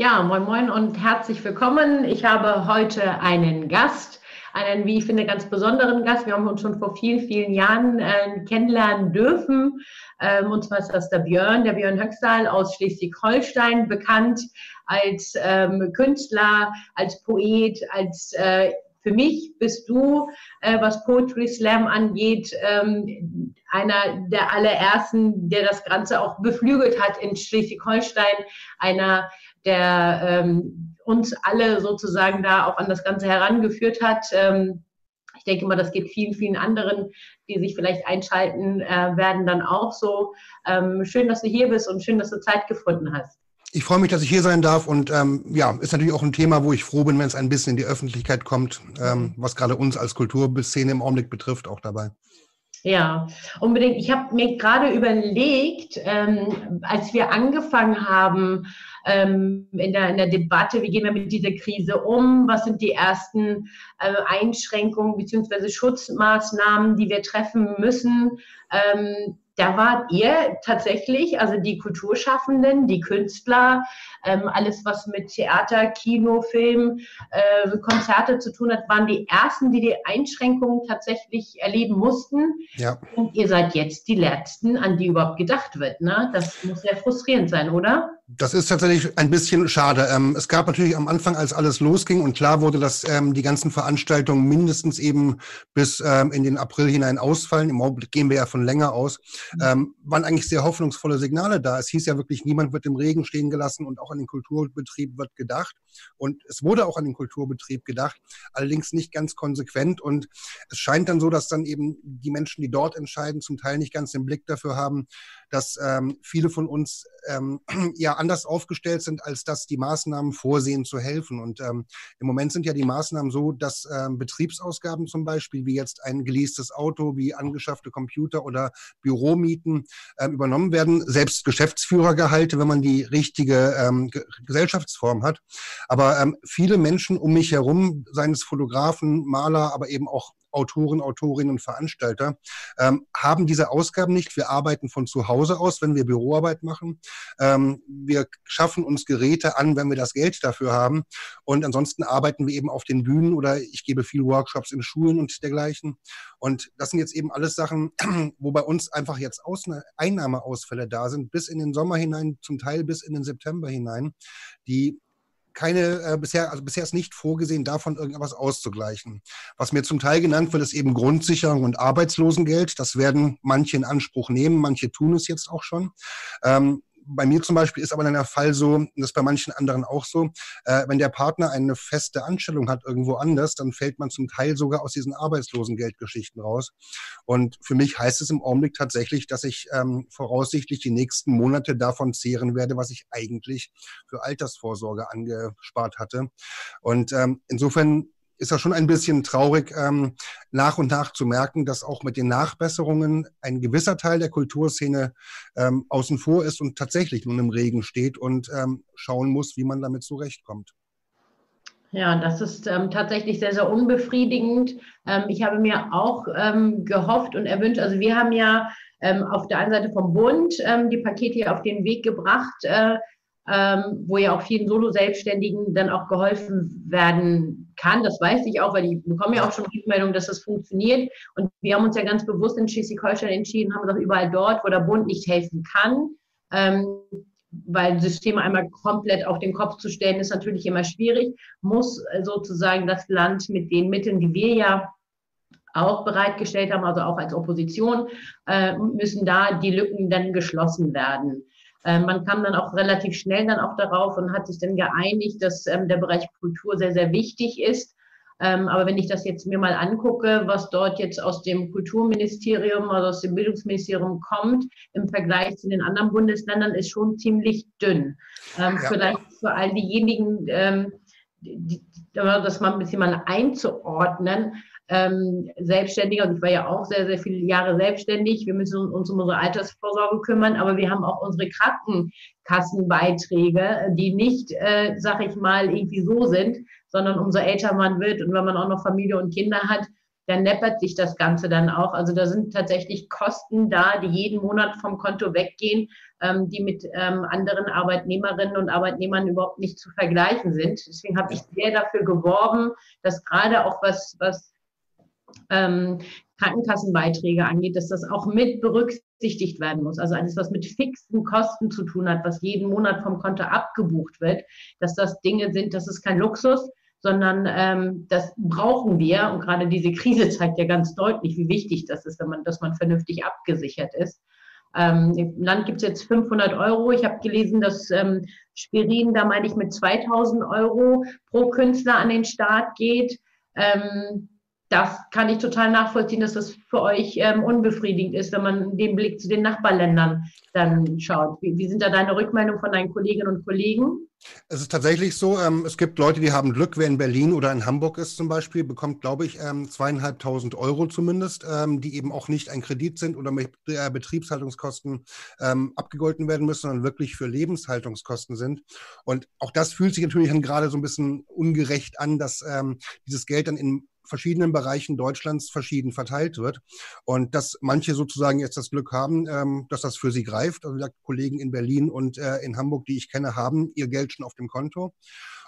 Ja, moin moin und herzlich willkommen. Ich habe heute einen Gast, einen, wie ich finde, ganz besonderen Gast. Wir haben uns schon vor vielen, vielen Jahren äh, kennenlernen dürfen. Ähm, und zwar ist das der Björn, der Björn Höxtal aus Schleswig-Holstein, bekannt als ähm, Künstler, als Poet, als äh, für mich bist du, äh, was Poetry Slam angeht, ähm, einer der allerersten, der das Ganze auch beflügelt hat in Schleswig-Holstein, einer der ähm, uns alle sozusagen da auch an das Ganze herangeführt hat. Ähm, ich denke mal, das geht vielen, vielen anderen, die sich vielleicht einschalten äh, werden, dann auch so. Ähm, schön, dass du hier bist und schön, dass du Zeit gefunden hast. Ich freue mich, dass ich hier sein darf und ähm, ja, ist natürlich auch ein Thema, wo ich froh bin, wenn es ein bisschen in die Öffentlichkeit kommt, ähm, was gerade uns als Kulturszene im Augenblick betrifft, auch dabei. Ja, unbedingt. Ich habe mir gerade überlegt, ähm, als wir angefangen haben ähm, in, der, in der Debatte, wie gehen wir mit dieser Krise um, was sind die ersten äh, Einschränkungen bzw. Schutzmaßnahmen, die wir treffen müssen. Ähm, da wart ihr tatsächlich, also die Kulturschaffenden, die Künstler, ähm, alles was mit Theater, Kino, Film, äh, Konzerte zu tun hat, waren die ersten, die die Einschränkungen tatsächlich erleben mussten. Ja. Und ihr seid jetzt die Letzten, an die überhaupt gedacht wird. Ne? Das muss sehr frustrierend sein, oder? Das ist tatsächlich ein bisschen schade. Ähm, es gab natürlich am Anfang, als alles losging und klar wurde, dass ähm, die ganzen Veranstaltungen mindestens eben bis ähm, in den April hinein ausfallen. Im Augenblick gehen wir ja von länger aus. Mhm. waren eigentlich sehr hoffnungsvolle Signale da. Es hieß ja wirklich, niemand wird im Regen stehen gelassen und auch an den Kulturbetrieb wird gedacht. Und es wurde auch an den Kulturbetrieb gedacht, allerdings nicht ganz konsequent. Und es scheint dann so, dass dann eben die Menschen, die dort entscheiden, zum Teil nicht ganz den Blick dafür haben, dass ähm, viele von uns ähm, ja anders aufgestellt sind, als dass die Maßnahmen vorsehen zu helfen. Und ähm, im Moment sind ja die Maßnahmen so, dass ähm, Betriebsausgaben zum Beispiel, wie jetzt ein geleastes Auto, wie angeschaffte Computer oder Büromieten ähm, übernommen werden, selbst Geschäftsführergehalte, wenn man die richtige ähm, Gesellschaftsform hat. Aber ähm, viele Menschen um mich herum, seien es Fotografen, Maler, aber eben auch Autoren, Autorinnen und Veranstalter, ähm, haben diese Ausgaben nicht. Wir arbeiten von zu Hause aus, wenn wir Büroarbeit machen. Ähm, wir schaffen uns Geräte an, wenn wir das Geld dafür haben. Und ansonsten arbeiten wir eben auf den Bühnen oder ich gebe viel Workshops in Schulen und dergleichen. Und das sind jetzt eben alles Sachen, wo bei uns einfach jetzt Ausna Einnahmeausfälle da sind, bis in den Sommer hinein, zum Teil bis in den September hinein, die keine äh, bisher, also bisher ist nicht vorgesehen, davon irgendwas auszugleichen. Was mir zum Teil genannt wird, ist eben Grundsicherung und Arbeitslosengeld. Das werden manche in Anspruch nehmen, manche tun es jetzt auch schon. Ähm, bei mir zum Beispiel ist aber dann der Fall so, und das ist bei manchen anderen auch so, äh, wenn der Partner eine feste Anstellung hat irgendwo anders, dann fällt man zum Teil sogar aus diesen Arbeitslosengeldgeschichten raus. Und für mich heißt es im Augenblick tatsächlich, dass ich ähm, voraussichtlich die nächsten Monate davon zehren werde, was ich eigentlich für Altersvorsorge angespart hatte. Und ähm, insofern ist das schon ein bisschen traurig, ähm, nach und nach zu merken, dass auch mit den Nachbesserungen ein gewisser Teil der Kulturszene ähm, außen vor ist und tatsächlich nun im Regen steht und ähm, schauen muss, wie man damit zurechtkommt. Ja, das ist ähm, tatsächlich sehr, sehr unbefriedigend. Ähm, ich habe mir auch ähm, gehofft und erwünscht, also wir haben ja ähm, auf der einen Seite vom Bund ähm, die Pakete hier auf den Weg gebracht, äh, ähm, wo ja auch vielen Solo-Selbstständigen dann auch geholfen werden kann. Das weiß ich auch, weil ich bekomme ja auch schon Rückmeldung, dass das funktioniert. Und wir haben uns ja ganz bewusst in Schleswig-Holstein entschieden, haben gesagt, überall dort, wo der Bund nicht helfen kann, ähm, weil Systeme einmal komplett auf den Kopf zu stellen, ist natürlich immer schwierig, muss sozusagen das Land mit den Mitteln, die wir ja auch bereitgestellt haben, also auch als Opposition, äh, müssen da die Lücken dann geschlossen werden. Ähm, man kam dann auch relativ schnell dann auch darauf und hat sich dann geeinigt, dass ähm, der Bereich Kultur sehr, sehr wichtig ist. Ähm, aber wenn ich das jetzt mir mal angucke, was dort jetzt aus dem Kulturministerium, also aus dem Bildungsministerium kommt, im Vergleich zu den anderen Bundesländern, ist schon ziemlich dünn. ja. Vielleicht für all diejenigen, die, die, das mal ein bisschen mal einzuordnen ähm, Selbstständiger und ich war ja auch sehr, sehr viele Jahre selbstständig. Wir müssen uns um unsere Altersvorsorge kümmern, aber wir haben auch unsere Krankenkassenbeiträge, die nicht, äh, sag ich mal, irgendwie so sind, sondern umso älter man wird und wenn man auch noch Familie und Kinder hat, dann neppert sich das Ganze dann auch. Also da sind tatsächlich Kosten da, die jeden Monat vom Konto weggehen, ähm, die mit ähm, anderen Arbeitnehmerinnen und Arbeitnehmern überhaupt nicht zu vergleichen sind. Deswegen habe ich sehr dafür geworben, dass gerade auch was, was ähm, Krankenkassenbeiträge angeht, dass das auch mit berücksichtigt werden muss. Also alles, was mit fixen Kosten zu tun hat, was jeden Monat vom Konto abgebucht wird, dass das Dinge sind, das ist kein Luxus, sondern ähm, das brauchen wir. Und gerade diese Krise zeigt ja ganz deutlich, wie wichtig das ist, wenn man, dass man vernünftig abgesichert ist. Ähm, Im Land gibt es jetzt 500 Euro. Ich habe gelesen, dass ähm, Spirin, da meine ich, mit 2000 Euro pro Künstler an den Start geht. Ähm, das kann ich total nachvollziehen, dass das für euch ähm, unbefriedigend ist, wenn man den Blick zu den Nachbarländern dann schaut. Wie, wie sind da deine Rückmeldungen von deinen Kolleginnen und Kollegen? Es ist tatsächlich so, ähm, es gibt Leute, die haben Glück, wer in Berlin oder in Hamburg ist zum Beispiel, bekommt, glaube ich, ähm, zweieinhalbtausend Euro zumindest, ähm, die eben auch nicht ein Kredit sind oder mit äh, Betriebshaltungskosten ähm, abgegolten werden müssen, sondern wirklich für Lebenshaltungskosten sind. Und auch das fühlt sich natürlich dann gerade so ein bisschen ungerecht an, dass ähm, dieses Geld dann in verschiedenen Bereichen Deutschlands verschieden verteilt wird. Und dass manche sozusagen jetzt das Glück haben, ähm, dass das für sie greift. Also die Kollegen in Berlin und äh, in Hamburg, die ich kenne, haben ihr Geld schon auf dem Konto.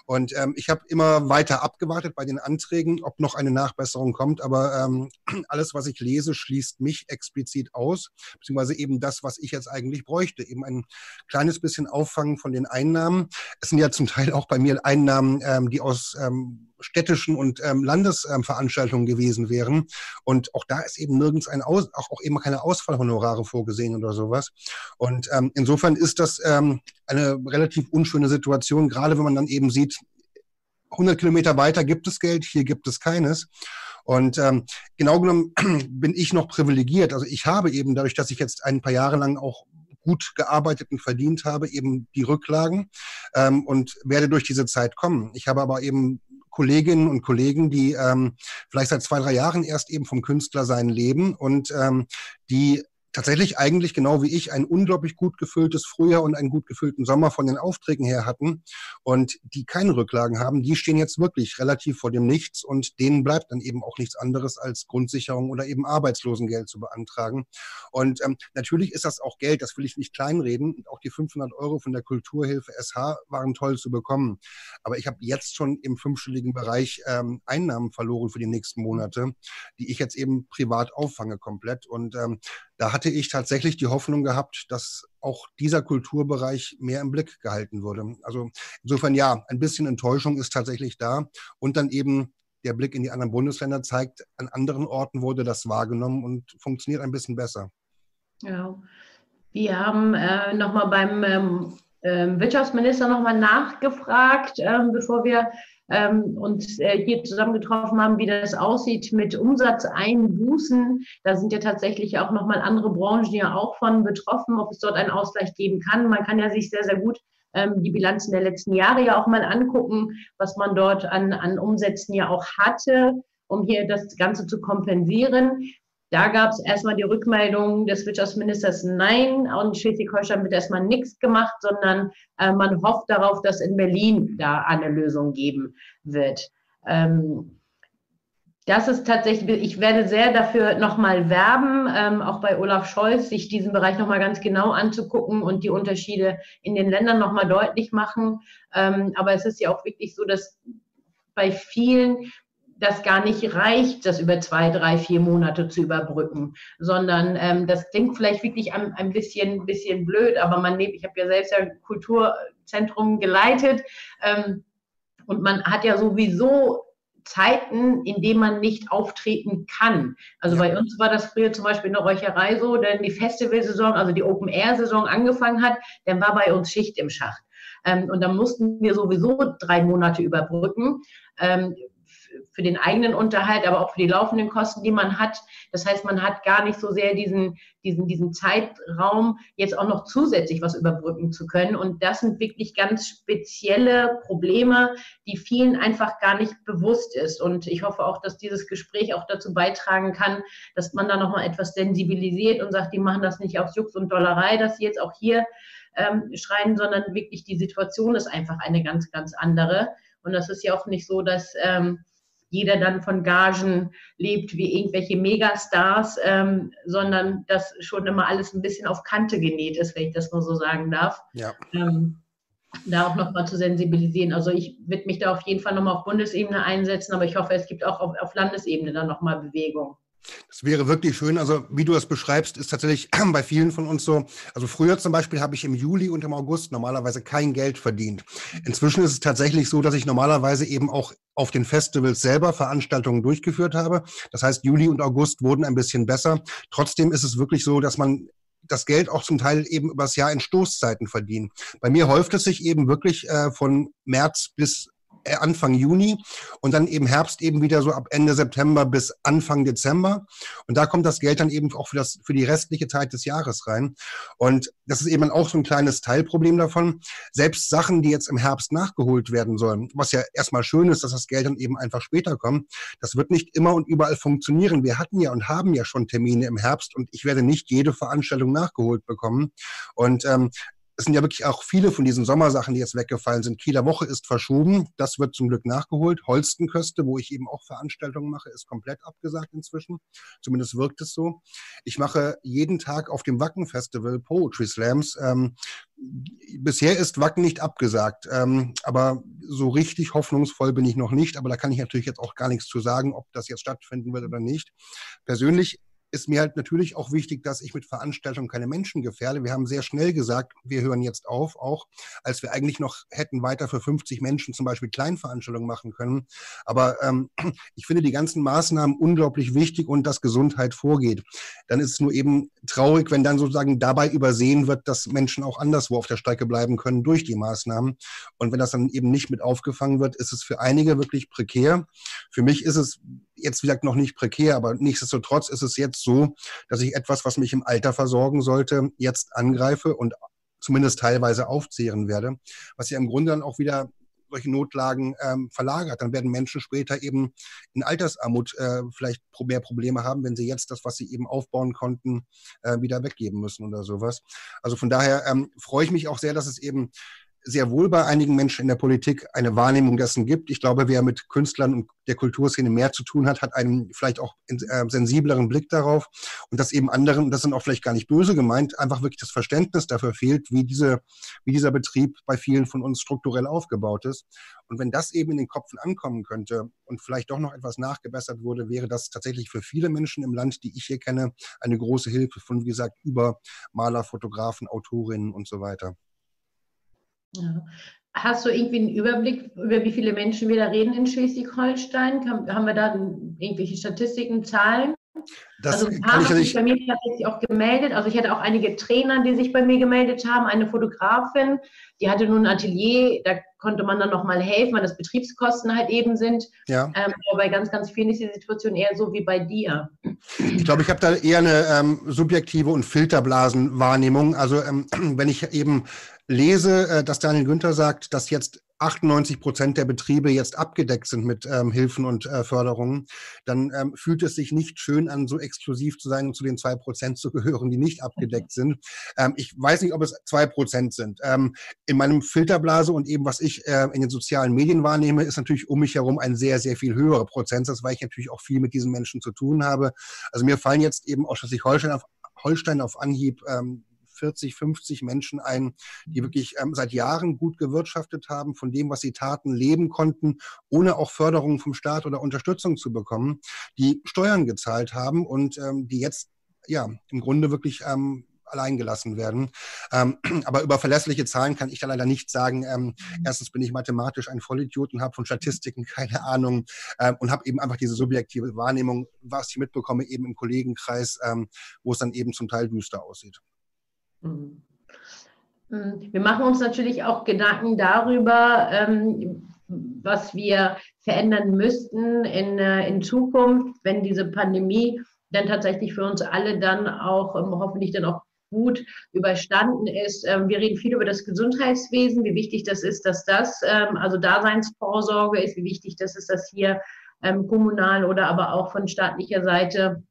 Und ähm, ich habe immer weiter abgewartet bei den Anträgen, ob noch eine Nachbesserung kommt. Aber ähm, alles, was ich lese, schließt mich explizit aus, beziehungsweise eben das, was ich jetzt eigentlich bräuchte. Eben ein kleines bisschen Auffangen von den Einnahmen. Es sind ja zum Teil auch bei mir Einnahmen, ähm, die aus ähm, städtischen und ähm, Landesveranstaltungen ähm, gewesen wären. Und auch da ist eben nirgends ein Aus, auch, auch eben keine Ausfallhonorare vorgesehen oder sowas. Und ähm, insofern ist das ähm, eine relativ unschöne Situation, gerade wenn man dann eben sieht, 100 Kilometer weiter gibt es Geld, hier gibt es keines. Und ähm, genau genommen bin ich noch privilegiert. Also ich habe eben dadurch, dass ich jetzt ein paar Jahre lang auch gut gearbeitet und verdient habe, eben die Rücklagen ähm, und werde durch diese Zeit kommen. Ich habe aber eben Kolleginnen und Kollegen, die ähm, vielleicht seit zwei, drei Jahren erst eben vom Künstler sein leben und ähm, die tatsächlich eigentlich genau wie ich ein unglaublich gut gefülltes Frühjahr und einen gut gefüllten Sommer von den Aufträgen her hatten und die keine Rücklagen haben, die stehen jetzt wirklich relativ vor dem Nichts und denen bleibt dann eben auch nichts anderes als Grundsicherung oder eben Arbeitslosengeld zu beantragen. Und ähm, natürlich ist das auch Geld, das will ich nicht kleinreden. Und auch die 500 Euro von der Kulturhilfe SH waren toll zu bekommen. Aber ich habe jetzt schon im fünfstelligen Bereich ähm, Einnahmen verloren für die nächsten Monate, die ich jetzt eben privat auffange komplett. Und ähm, da hatte ich tatsächlich die Hoffnung gehabt, dass auch dieser Kulturbereich mehr im Blick gehalten würde. Also insofern ja, ein bisschen Enttäuschung ist tatsächlich da. Und dann eben der Blick in die anderen Bundesländer zeigt, an anderen Orten wurde das wahrgenommen und funktioniert ein bisschen besser. Ja, wir haben äh, nochmal beim ähm, äh, Wirtschaftsminister nochmal nachgefragt, äh, bevor wir ähm, uns äh, hier zusammengetroffen haben, wie das aussieht mit Umsatzeinbußen. Da sind ja tatsächlich auch nochmal andere Branchen ja auch von betroffen, ob es dort einen Ausgleich geben kann. Man kann ja sich sehr, sehr gut ähm, die Bilanzen der letzten Jahre ja auch mal angucken, was man dort an, an Umsätzen ja auch hatte, um hier das Ganze zu kompensieren. Da gab es erstmal die Rückmeldung des Wirtschaftsministers, nein, und Schleswig-Holstein wird erstmal nichts gemacht, sondern äh, man hofft darauf, dass in Berlin da eine Lösung geben wird. Ähm, das ist tatsächlich, ich werde sehr dafür nochmal werben, ähm, auch bei Olaf Scholz, sich diesen Bereich nochmal ganz genau anzugucken und die Unterschiede in den Ländern nochmal deutlich machen. Ähm, aber es ist ja auch wirklich so, dass bei vielen das gar nicht reicht, das über zwei, drei, vier Monate zu überbrücken, sondern ähm, das klingt vielleicht wirklich ein, ein bisschen, bisschen blöd, aber man lebt, ich habe ja selbst ein Kulturzentrum geleitet ähm, und man hat ja sowieso Zeiten, in denen man nicht auftreten kann. Also bei uns war das früher zum Beispiel in der Räucherei so, denn die Festivalsaison, also die Open-Air-Saison angefangen hat, dann war bei uns Schicht im Schacht. Ähm, und dann mussten wir sowieso drei Monate überbrücken. Ähm, für den eigenen Unterhalt, aber auch für die laufenden Kosten, die man hat. Das heißt, man hat gar nicht so sehr diesen, diesen, diesen Zeitraum, jetzt auch noch zusätzlich was überbrücken zu können. Und das sind wirklich ganz spezielle Probleme, die vielen einfach gar nicht bewusst ist. Und ich hoffe auch, dass dieses Gespräch auch dazu beitragen kann, dass man da nochmal etwas sensibilisiert und sagt, die machen das nicht aus Jux und Dollerei, dass sie jetzt auch hier ähm, schreien, sondern wirklich die Situation ist einfach eine ganz, ganz andere. Und das ist ja auch nicht so, dass ähm, jeder dann von Gagen lebt wie irgendwelche Megastars, ähm, sondern dass schon immer alles ein bisschen auf Kante genäht ist, wenn ich das nur so sagen darf. Ja. Ähm, da auch nochmal zu sensibilisieren. Also ich würde mich da auf jeden Fall nochmal auf Bundesebene einsetzen, aber ich hoffe, es gibt auch auf, auf Landesebene dann nochmal Bewegung. Das wäre wirklich schön. Also wie du es beschreibst, ist tatsächlich bei vielen von uns so. Also früher zum Beispiel habe ich im Juli und im August normalerweise kein Geld verdient. Inzwischen ist es tatsächlich so, dass ich normalerweise eben auch auf den Festivals selber Veranstaltungen durchgeführt habe. Das heißt, Juli und August wurden ein bisschen besser. Trotzdem ist es wirklich so, dass man das Geld auch zum Teil eben übers Jahr in Stoßzeiten verdienen. Bei mir häuft es sich eben wirklich äh, von März bis Anfang Juni und dann eben Herbst eben wieder so ab Ende September bis Anfang Dezember. Und da kommt das Geld dann eben auch für, das, für die restliche Zeit des Jahres rein. Und das ist eben auch so ein kleines Teilproblem davon. Selbst Sachen, die jetzt im Herbst nachgeholt werden sollen, was ja erstmal schön ist, dass das Geld dann eben einfach später kommt, das wird nicht immer und überall funktionieren. Wir hatten ja und haben ja schon Termine im Herbst und ich werde nicht jede Veranstaltung nachgeholt bekommen. Und ähm, es sind ja wirklich auch viele von diesen Sommersachen, die jetzt weggefallen sind. Kieler Woche ist verschoben. Das wird zum Glück nachgeholt. Holstenköste, wo ich eben auch Veranstaltungen mache, ist komplett abgesagt inzwischen. Zumindest wirkt es so. Ich mache jeden Tag auf dem Wacken Festival Poetry Slams. Ähm, bisher ist Wacken nicht abgesagt, ähm, aber so richtig hoffnungsvoll bin ich noch nicht. Aber da kann ich natürlich jetzt auch gar nichts zu sagen, ob das jetzt stattfinden wird oder nicht. Persönlich ist mir halt natürlich auch wichtig, dass ich mit Veranstaltungen keine Menschen gefährde. Wir haben sehr schnell gesagt, wir hören jetzt auf, auch als wir eigentlich noch hätten weiter für 50 Menschen zum Beispiel Kleinveranstaltungen machen können. Aber ähm, ich finde die ganzen Maßnahmen unglaublich wichtig und dass Gesundheit vorgeht. Dann ist es nur eben traurig, wenn dann sozusagen dabei übersehen wird, dass Menschen auch anderswo auf der Strecke bleiben können durch die Maßnahmen. Und wenn das dann eben nicht mit aufgefangen wird, ist es für einige wirklich prekär. Für mich ist es jetzt, wie gesagt, noch nicht prekär, aber nichtsdestotrotz ist es jetzt so, dass ich etwas, was mich im Alter versorgen sollte, jetzt angreife und zumindest teilweise aufzehren werde, was ja im Grunde dann auch wieder solche Notlagen ähm, verlagert. Dann werden Menschen später eben in Altersarmut äh, vielleicht mehr Probleme haben, wenn sie jetzt das, was sie eben aufbauen konnten, äh, wieder weggeben müssen oder sowas. Also von daher ähm, freue ich mich auch sehr, dass es eben sehr wohl bei einigen Menschen in der Politik eine Wahrnehmung dessen gibt. Ich glaube, wer mit Künstlern und der Kulturszene mehr zu tun hat, hat einen vielleicht auch äh, sensibleren Blick darauf und dass eben anderen, das sind auch vielleicht gar nicht böse gemeint, einfach wirklich das Verständnis dafür fehlt, wie, diese, wie dieser Betrieb bei vielen von uns strukturell aufgebaut ist. Und wenn das eben in den Kopfen ankommen könnte und vielleicht doch noch etwas nachgebessert wurde, wäre das tatsächlich für viele Menschen im Land, die ich hier kenne, eine große Hilfe von, wie gesagt, über Maler, Fotografen, Autorinnen und so weiter. Ja. Hast du irgendwie einen Überblick, über wie viele Menschen wir da reden in Schleswig-Holstein? Haben wir da irgendwelche Statistiken, Zahlen? Das also ein paar haben sich bei mir tatsächlich auch gemeldet. Also ich hatte auch einige Trainer, die sich bei mir gemeldet haben. Eine Fotografin, die hatte nun ein Atelier, da konnte man dann nochmal helfen, weil das Betriebskosten halt eben sind. Ja. Ähm, aber bei ganz, ganz vielen ist die Situation eher so wie bei dir. Ich glaube, ich habe da eher eine ähm, subjektive und Filterblasenwahrnehmung. Also ähm, wenn ich eben lese, äh, dass Daniel Günther sagt, dass jetzt 98 Prozent der Betriebe jetzt abgedeckt sind mit ähm, Hilfen und äh, Förderungen, dann ähm, fühlt es sich nicht schön an, so exklusiv zu sein und zu den zwei Prozent zu gehören, die nicht abgedeckt sind. Ähm, ich weiß nicht, ob es zwei Prozent sind. Ähm, in meinem Filterblase und eben was ich äh, in den sozialen Medien wahrnehme, ist natürlich um mich herum ein sehr, sehr viel höherer Prozentsatz, weil ich natürlich auch viel mit diesen Menschen zu tun habe. Also mir fallen jetzt eben auch Schleswig-Holstein auf, Holstein auf Anhieb ähm, 40, 50 Menschen ein, die mhm. wirklich ähm, seit Jahren gut gewirtschaftet haben, von dem, was sie taten, leben konnten, ohne auch Förderung vom Staat oder Unterstützung zu bekommen, die Steuern gezahlt haben und ähm, die jetzt ja im Grunde wirklich ähm, allein gelassen werden. Ähm, aber über verlässliche Zahlen kann ich da leider nicht sagen. Ähm, mhm. erstens bin ich mathematisch ein Vollidiot und habe von Statistiken keine Ahnung ähm, und habe eben einfach diese subjektive Wahrnehmung, was ich mitbekomme, eben im Kollegenkreis, ähm, wo es dann eben zum Teil düster aussieht. Mhm. Mhm. Wir machen uns natürlich auch Gedanken darüber, ähm, was wir verändern müssten in, äh, in Zukunft, wenn diese Pandemie dann tatsächlich für uns alle dann auch ähm, hoffentlich dann auch gut überstanden ist. Ähm, wir reden viel über das Gesundheitswesen, wie wichtig das ist, dass das, also Daseinsvorsorge ist, wie wichtig das ist, dass hier kommunal oder aber auch von staatlicher Seite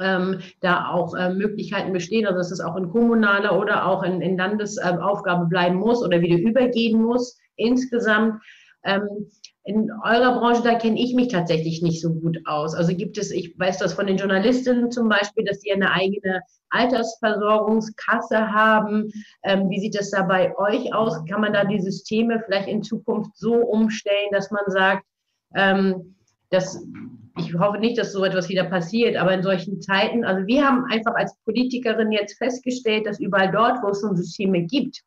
ähm, da auch äh, Möglichkeiten bestehen, also dass es auch in kommunaler oder auch in, in Landesaufgabe äh, bleiben muss oder wieder übergehen muss insgesamt. Ähm, in eurer Branche, da kenne ich mich tatsächlich nicht so gut aus. Also gibt es, ich weiß das von den Journalistinnen zum Beispiel, dass die eine eigene Altersversorgungskasse haben. Ähm, wie sieht das da bei euch aus? Kann man da die Systeme vielleicht in Zukunft so umstellen, dass man sagt, ähm, dass ich hoffe nicht, dass so etwas wieder passiert, aber in solchen Zeiten, also wir haben einfach als Politikerin jetzt festgestellt, dass überall dort, wo es so Systeme gibt,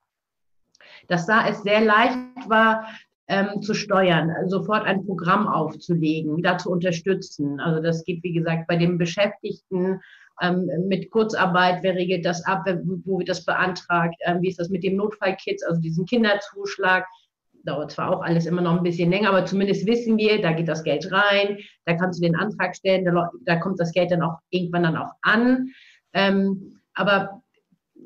dass da es sehr leicht war, ähm, zu steuern, sofort ein Programm aufzulegen, da zu unterstützen. Also das geht, wie gesagt, bei den Beschäftigten ähm, mit Kurzarbeit, wer regelt das ab, wo wird das beantragt, ähm, wie ist das mit dem Notfallkits, also diesen Kinderzuschlag. Dauert zwar auch alles immer noch ein bisschen länger, aber zumindest wissen wir, da geht das Geld rein, da kannst du den Antrag stellen, da, da kommt das Geld dann auch irgendwann dann auch an. Ähm, aber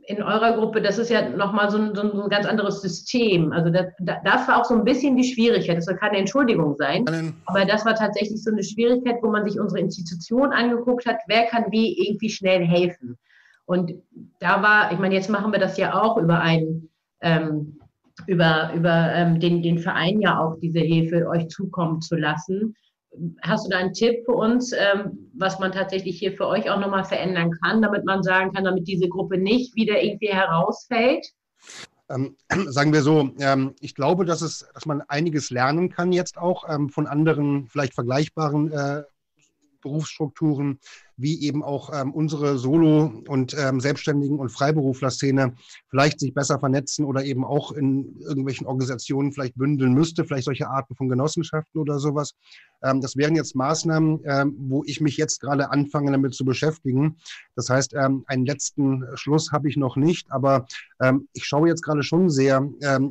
in eurer Gruppe, das ist ja nochmal so ein, so ein ganz anderes System. Also das, das, war auch so ein bisschen die Schwierigkeit. Das soll keine Entschuldigung sein, aber das war tatsächlich so eine Schwierigkeit, wo man sich unsere Institution angeguckt hat, wer kann wie irgendwie schnell helfen. Und da war, ich meine, jetzt machen wir das ja auch über einen, ähm, über, über ähm, den, den Verein ja auch diese Hilfe euch zukommen zu lassen. Hast du da einen Tipp für uns, ähm, was man tatsächlich hier für euch auch nochmal verändern kann, damit man sagen kann, damit diese Gruppe nicht wieder irgendwie herausfällt? Ähm, sagen wir so, ähm, ich glaube, dass, es, dass man einiges lernen kann jetzt auch ähm, von anderen, vielleicht vergleichbaren äh, Berufsstrukturen, wie eben auch ähm, unsere Solo- und ähm, Selbstständigen- und Freiberufler-Szene vielleicht sich besser vernetzen oder eben auch in irgendwelchen Organisationen vielleicht bündeln müsste, vielleicht solche Arten von Genossenschaften oder sowas. Ähm, das wären jetzt Maßnahmen, ähm, wo ich mich jetzt gerade anfange damit zu beschäftigen. Das heißt, ähm, einen letzten Schluss habe ich noch nicht, aber ähm, ich schaue jetzt gerade schon sehr,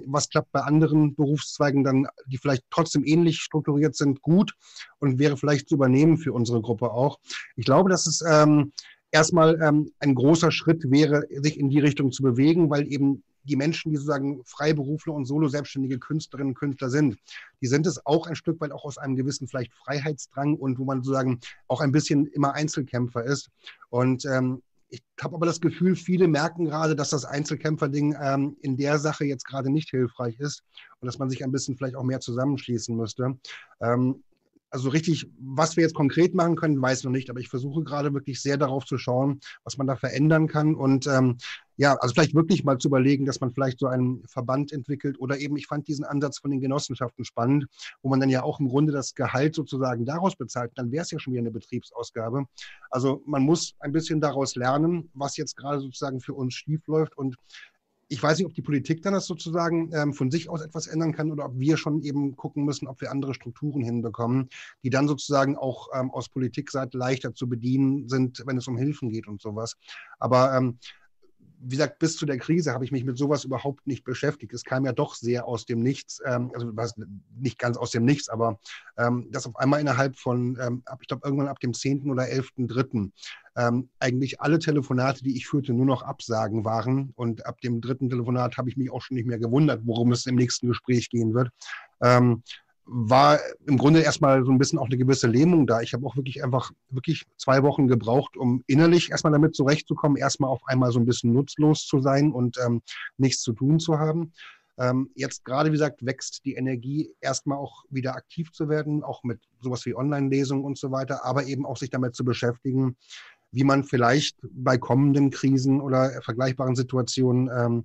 was klappt bei anderen Berufszweigen dann, die vielleicht trotzdem ähnlich strukturiert sind, gut und wäre vielleicht zu übernehmen für unsere Gruppe auch. Ich glaube, dass es ähm, erstmal ähm, ein großer Schritt wäre, sich in die Richtung zu bewegen, weil eben die Menschen, die sozusagen Freiberufler und solo-selbstständige Künstlerinnen und Künstler sind, die sind es auch ein Stück weit auch aus einem gewissen vielleicht Freiheitsdrang und wo man sozusagen auch ein bisschen immer Einzelkämpfer ist. Und ähm, ich habe aber das Gefühl, viele merken gerade, dass das Einzelkämpferding ähm, in der Sache jetzt gerade nicht hilfreich ist und dass man sich ein bisschen vielleicht auch mehr zusammenschließen müsste. Ähm, also richtig, was wir jetzt konkret machen können, weiß ich noch nicht, aber ich versuche gerade wirklich sehr darauf zu schauen, was man da verändern kann. Und ähm, ja, also vielleicht wirklich mal zu überlegen, dass man vielleicht so einen Verband entwickelt oder eben, ich fand diesen Ansatz von den Genossenschaften spannend, wo man dann ja auch im Grunde das Gehalt sozusagen daraus bezahlt, dann wäre es ja schon wieder eine Betriebsausgabe. Also man muss ein bisschen daraus lernen, was jetzt gerade sozusagen für uns schief läuft und ich weiß nicht, ob die Politik dann das sozusagen ähm, von sich aus etwas ändern kann oder ob wir schon eben gucken müssen, ob wir andere Strukturen hinbekommen, die dann sozusagen auch ähm, aus Politikseite leichter zu bedienen sind, wenn es um Hilfen geht und sowas. Aber ähm, wie gesagt, bis zu der Krise habe ich mich mit sowas überhaupt nicht beschäftigt. Es kam ja doch sehr aus dem Nichts, ähm, also nicht ganz aus dem Nichts, aber ähm, dass auf einmal innerhalb von, ähm, ich glaube, irgendwann ab dem 10. oder 11.3. Ähm, eigentlich alle Telefonate, die ich führte, nur noch Absagen waren. Und ab dem dritten Telefonat habe ich mich auch schon nicht mehr gewundert, worum es im nächsten Gespräch gehen wird. Ähm, war im Grunde erstmal so ein bisschen auch eine gewisse Lähmung da. Ich habe auch wirklich einfach wirklich zwei Wochen gebraucht, um innerlich erstmal damit zurechtzukommen, erstmal auf einmal so ein bisschen nutzlos zu sein und ähm, nichts zu tun zu haben. Ähm, jetzt gerade, wie gesagt, wächst die Energie, erstmal auch wieder aktiv zu werden, auch mit sowas wie Online-Lesungen und so weiter, aber eben auch sich damit zu beschäftigen, wie man vielleicht bei kommenden Krisen oder vergleichbaren Situationen ähm,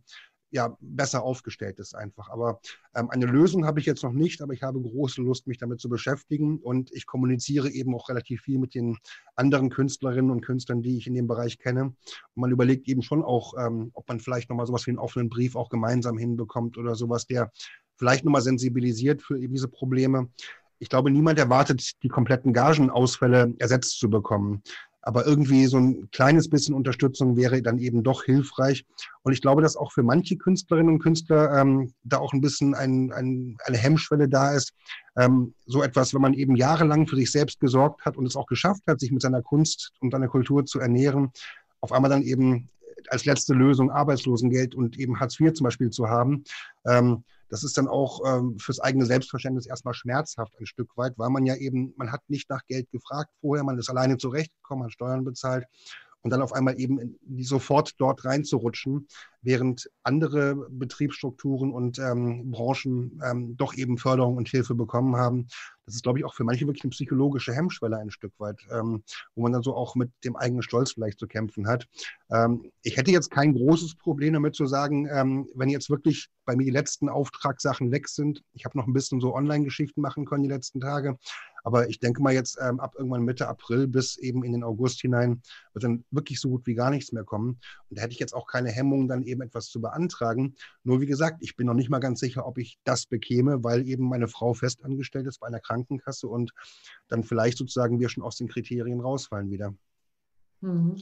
ja, besser aufgestellt ist einfach. Aber ähm, eine Lösung habe ich jetzt noch nicht, aber ich habe große Lust, mich damit zu beschäftigen und ich kommuniziere eben auch relativ viel mit den anderen Künstlerinnen und Künstlern, die ich in dem Bereich kenne. Und man überlegt eben schon auch, ähm, ob man vielleicht nochmal sowas wie einen offenen Brief auch gemeinsam hinbekommt oder sowas, der vielleicht nochmal sensibilisiert für eben diese Probleme. Ich glaube, niemand erwartet, die kompletten Gagenausfälle ersetzt zu bekommen. Aber irgendwie so ein kleines bisschen Unterstützung wäre dann eben doch hilfreich. Und ich glaube, dass auch für manche Künstlerinnen und Künstler ähm, da auch ein bisschen ein, ein, eine Hemmschwelle da ist. Ähm, so etwas, wenn man eben jahrelang für sich selbst gesorgt hat und es auch geschafft hat, sich mit seiner Kunst und seiner Kultur zu ernähren, auf einmal dann eben als letzte Lösung Arbeitslosengeld und eben Hartz IV zum Beispiel zu haben. Ähm, das ist dann auch ähm, fürs eigene Selbstverständnis erstmal schmerzhaft ein Stück weit, weil man ja eben, man hat nicht nach Geld gefragt vorher, man ist alleine zurechtgekommen, hat Steuern bezahlt und dann auf einmal eben sofort dort reinzurutschen, während andere Betriebsstrukturen und ähm, Branchen ähm, doch eben Förderung und Hilfe bekommen haben. Das ist, glaube ich, auch für manche wirklich eine psychologische Hemmschwelle ein Stück weit, ähm, wo man dann so auch mit dem eigenen Stolz vielleicht zu kämpfen hat. Ähm, ich hätte jetzt kein großes Problem damit zu sagen, ähm, wenn jetzt wirklich bei mir die letzten Auftragssachen weg sind, ich habe noch ein bisschen so Online-Geschichten machen können die letzten Tage, aber ich denke mal jetzt ähm, ab irgendwann Mitte April bis eben in den August hinein wird dann wirklich so gut wie gar nichts mehr kommen. Und da hätte ich jetzt auch keine Hemmung, dann eben etwas zu beantragen. Nur wie gesagt, ich bin noch nicht mal ganz sicher, ob ich das bekäme, weil eben meine Frau festangestellt ist bei einer Krankenkasse und dann vielleicht sozusagen wir schon aus den Kriterien rausfallen wieder. Mhm.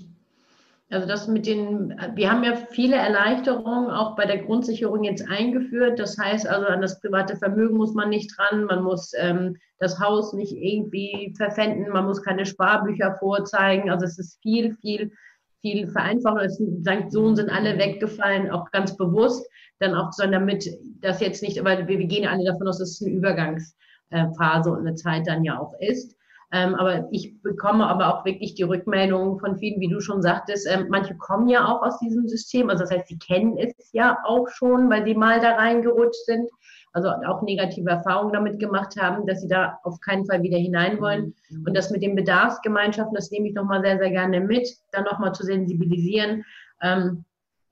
Also das mit den, wir haben ja viele Erleichterungen auch bei der Grundsicherung jetzt eingeführt. Das heißt also, an das private Vermögen muss man nicht dran, man muss ähm, das Haus nicht irgendwie verpfänden, man muss keine Sparbücher vorzeigen. Also es ist viel, viel, viel vereinfacht. Sanktionen sind alle weggefallen, auch ganz bewusst. Dann auch, sondern damit das jetzt nicht, aber wir, wir gehen ja alle davon aus, dass es eine Übergangsphase und eine Zeit dann ja auch ist. Ähm, aber ich bekomme aber auch wirklich die Rückmeldungen von vielen, wie du schon sagtest. Ähm, manche kommen ja auch aus diesem System. Also das heißt, sie kennen es ja auch schon, weil sie mal da reingerutscht sind. Also auch negative Erfahrungen damit gemacht haben, dass sie da auf keinen Fall wieder hinein wollen. Mhm. Und das mit den Bedarfsgemeinschaften, das nehme ich nochmal sehr, sehr gerne mit, dann nochmal zu sensibilisieren. Ähm,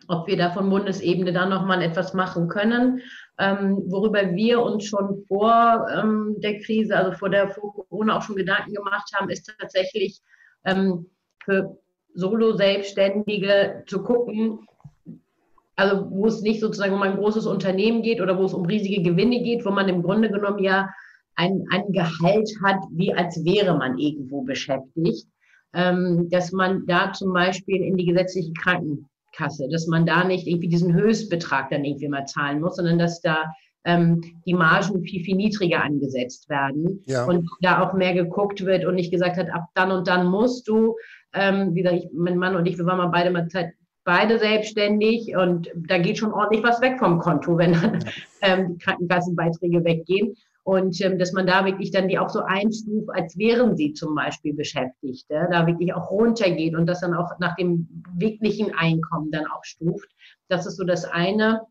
ob wir da von Bundesebene dann nochmal etwas machen können. Ähm, worüber wir uns schon vor ähm, der Krise, also vor der vor Corona auch schon Gedanken gemacht haben, ist tatsächlich ähm, für Solo-Selbstständige zu gucken, also wo es nicht sozusagen um ein großes Unternehmen geht oder wo es um riesige Gewinne geht, wo man im Grunde genommen ja ein, ein Gehalt hat, wie als wäre man irgendwo beschäftigt, ähm, dass man da zum Beispiel in die gesetzliche Kranken Kasse, dass man da nicht irgendwie diesen Höchstbetrag dann irgendwie mal zahlen muss, sondern dass da ähm, die Margen viel, viel niedriger angesetzt werden ja. und da auch mehr geguckt wird und nicht gesagt hat, ab dann und dann musst du, ähm, wie gesagt, ich, mein Mann und ich, wir waren mal beide mal Zeit, beide selbstständig und da geht schon ordentlich was weg vom Konto, wenn dann ähm, die Krankenkassenbeiträge weggehen. Und ähm, dass man da wirklich dann die auch so einstuft, als wären sie zum Beispiel Beschäftigte, da wirklich auch runtergeht und das dann auch nach dem wirklichen Einkommen dann auch stuft. Das ist so das eine,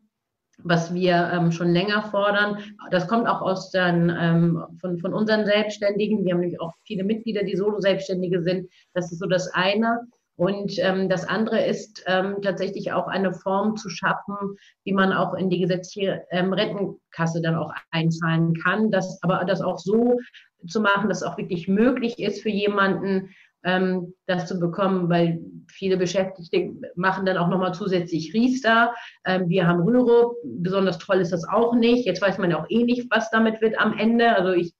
was wir ähm, schon länger fordern. Das kommt auch aus den, ähm, von, von unseren Selbstständigen. Wir haben nämlich auch viele Mitglieder, die Solo-Selbstständige sind. Das ist so das eine. Und ähm, das andere ist ähm, tatsächlich auch eine Form zu schaffen, wie man auch in die gesetzliche ähm, Rentenkasse dann auch einzahlen kann. Das, aber das auch so zu machen, dass es auch wirklich möglich ist für jemanden, ähm, das zu bekommen, weil viele Beschäftigte machen dann auch nochmal zusätzlich Riester. Ähm, wir haben Rürup, besonders toll ist das auch nicht. Jetzt weiß man auch eh nicht, was damit wird am Ende. Also ich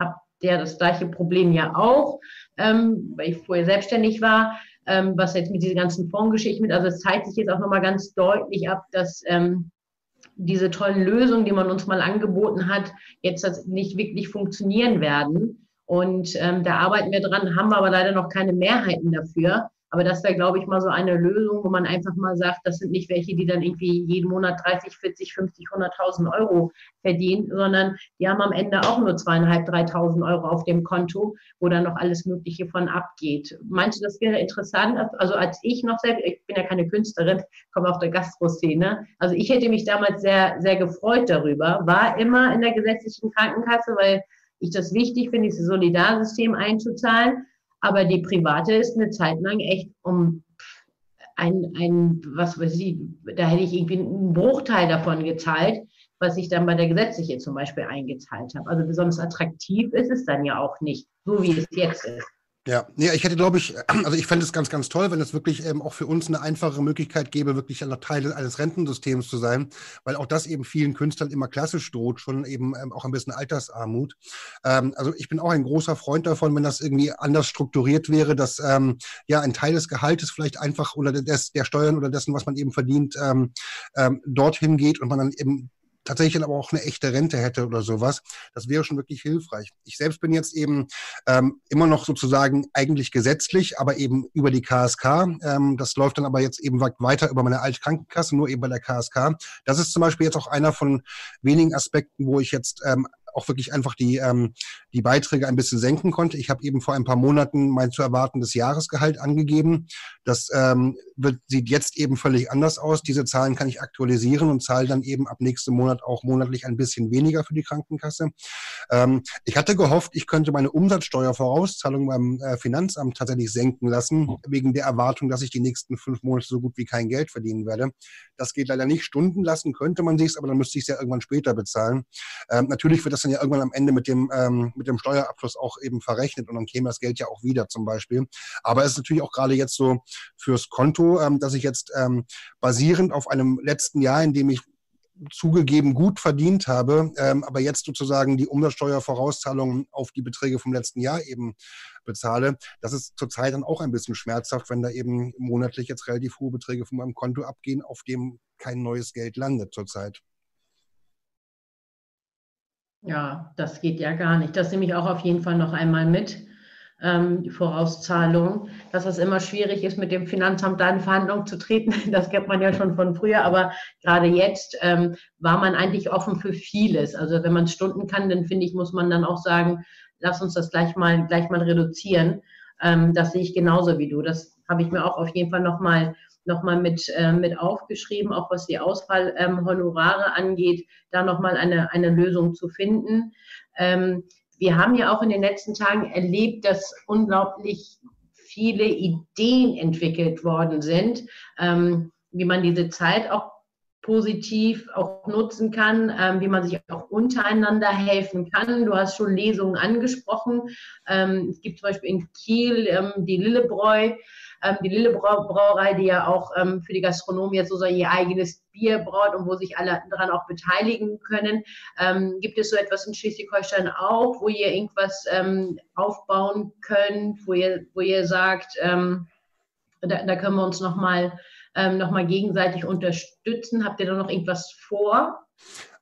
habe ja das gleiche Problem ja auch, ähm, weil ich vorher selbstständig war ähm, was jetzt mit diesen ganzen Fondsgeschichten mit, also es zeigt sich jetzt auch nochmal ganz deutlich ab, dass ähm, diese tollen Lösungen, die man uns mal angeboten hat, jetzt nicht wirklich funktionieren werden. Und ähm, da arbeiten wir dran, haben aber leider noch keine Mehrheiten dafür. Aber das wäre, glaube ich, mal so eine Lösung, wo man einfach mal sagt, das sind nicht welche, die dann irgendwie jeden Monat 30, 40, 50, 100.000 Euro verdienen, sondern die haben am Ende auch nur zweieinhalb, 3.000 Euro auf dem Konto, wo dann noch alles Mögliche von abgeht. Meinst du, das wäre interessant? Also als ich noch selbst, ich bin ja keine Künstlerin, komme aus der Gastroszene. Also ich hätte mich damals sehr, sehr gefreut darüber, war immer in der gesetzlichen Krankenkasse, weil ich das wichtig finde, dieses Solidarsystem einzuzahlen. Aber die private ist eine Zeit lang echt um ein, ein, was weiß ich, da hätte ich irgendwie einen Bruchteil davon gezahlt, was ich dann bei der gesetzlichen zum Beispiel eingezahlt habe. Also besonders attraktiv ist es dann ja auch nicht, so wie es jetzt ist. Ja, nee, ich hätte, glaube ich, also ich fände es ganz, ganz toll, wenn es wirklich ähm, auch für uns eine einfache Möglichkeit gäbe, wirklich ein Teil eines Rentensystems zu sein, weil auch das eben vielen Künstlern immer klassisch droht, schon eben ähm, auch ein bisschen Altersarmut. Ähm, also ich bin auch ein großer Freund davon, wenn das irgendwie anders strukturiert wäre, dass ähm, ja ein Teil des Gehaltes vielleicht einfach oder des, der Steuern oder dessen, was man eben verdient, ähm, ähm, dorthin geht und man dann eben tatsächlich aber auch eine echte Rente hätte oder sowas. Das wäre schon wirklich hilfreich. Ich selbst bin jetzt eben ähm, immer noch sozusagen eigentlich gesetzlich, aber eben über die KSK. Ähm, das läuft dann aber jetzt eben weiter über meine alte Krankenkasse, nur eben bei der KSK. Das ist zum Beispiel jetzt auch einer von wenigen Aspekten, wo ich jetzt ähm, auch wirklich einfach die, ähm, die Beiträge ein bisschen senken konnte. Ich habe eben vor ein paar Monaten mein zu erwartendes Jahresgehalt angegeben. Das ähm, wird, sieht jetzt eben völlig anders aus. Diese Zahlen kann ich aktualisieren und zahle dann eben ab nächstem Monat auch monatlich ein bisschen weniger für die Krankenkasse. Ähm, ich hatte gehofft, ich könnte meine Umsatzsteuervorauszahlung beim äh, Finanzamt tatsächlich senken lassen, wegen der Erwartung, dass ich die nächsten fünf Monate so gut wie kein Geld verdienen werde. Das geht leider nicht. Stunden lassen könnte man sich aber dann müsste ich es ja irgendwann später bezahlen. Ähm, natürlich wird das dann ja irgendwann am Ende mit dem, ähm, mit dem Steuerabschluss auch eben verrechnet und dann käme das Geld ja auch wieder zum Beispiel. Aber es ist natürlich auch gerade jetzt so fürs Konto, ähm, dass ich jetzt ähm, basierend auf einem letzten Jahr, in dem ich zugegeben gut verdient habe, ähm, aber jetzt sozusagen die Umsatzsteuervorauszahlungen auf die Beträge vom letzten Jahr eben bezahle. Das ist zurzeit dann auch ein bisschen schmerzhaft, wenn da eben monatlich jetzt relativ hohe Beträge von meinem Konto abgehen, auf dem kein neues Geld landet zurzeit. Ja, das geht ja gar nicht. Das nehme ich auch auf jeden Fall noch einmal mit ähm, Vorauszahlung, dass das immer schwierig ist, mit dem Finanzamt da in Verhandlungen zu treten. Das kennt man ja schon von früher, aber gerade jetzt ähm, war man eigentlich offen für vieles. Also wenn man Stunden kann, dann finde ich, muss man dann auch sagen, lass uns das gleich mal, gleich mal reduzieren. Ähm, das sehe ich genauso wie du. Das habe ich mir auch auf jeden Fall nochmal noch mal mit, äh, mit aufgeschrieben, auch was die Ausfallhonorare ähm, angeht, da nochmal eine, eine Lösung zu finden. Ähm, wir haben ja auch in den letzten Tagen erlebt, dass unglaublich viele Ideen entwickelt worden sind, ähm, wie man diese Zeit auch positiv auch nutzen kann, ähm, wie man sich auch untereinander helfen kann. Du hast schon Lesungen angesprochen. Ähm, es gibt zum Beispiel in Kiel ähm, die Lillebräu, ähm, die Lille Brauerei, die ja auch ähm, für die Gastronomie jetzt so ihr eigenes Bier braut und wo sich alle daran auch beteiligen können. Ähm, gibt es so etwas in Schleswig-Holstein auch, wo ihr irgendwas ähm, aufbauen könnt, wo ihr, wo ihr sagt, ähm, da, da, können wir uns nochmal ähm, noch gegenseitig unterstützen? Habt ihr da noch irgendwas vor?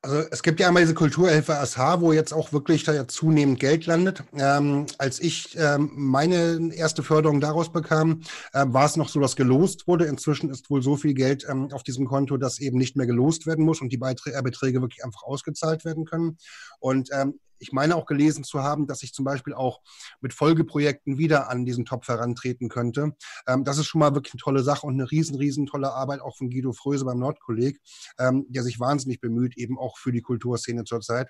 Also es gibt ja einmal diese Kulturhilfe ASH, wo jetzt auch wirklich da zunehmend Geld landet. Ähm, als ich ähm, meine erste Förderung daraus bekam, äh, war es noch so, dass gelost wurde. Inzwischen ist wohl so viel Geld ähm, auf diesem Konto, dass eben nicht mehr gelost werden muss und die Beiträ Beträge wirklich einfach ausgezahlt werden können. Und ähm, ich meine auch gelesen zu haben, dass ich zum Beispiel auch mit Folgeprojekten wieder an diesen Topf herantreten könnte. Ähm, das ist schon mal wirklich eine tolle Sache und eine riesen, riesen tolle Arbeit auch von Guido Fröse beim Nordkolleg, ähm, der sich wahnsinnig bemüht, eben auch für die Kulturszene zurzeit.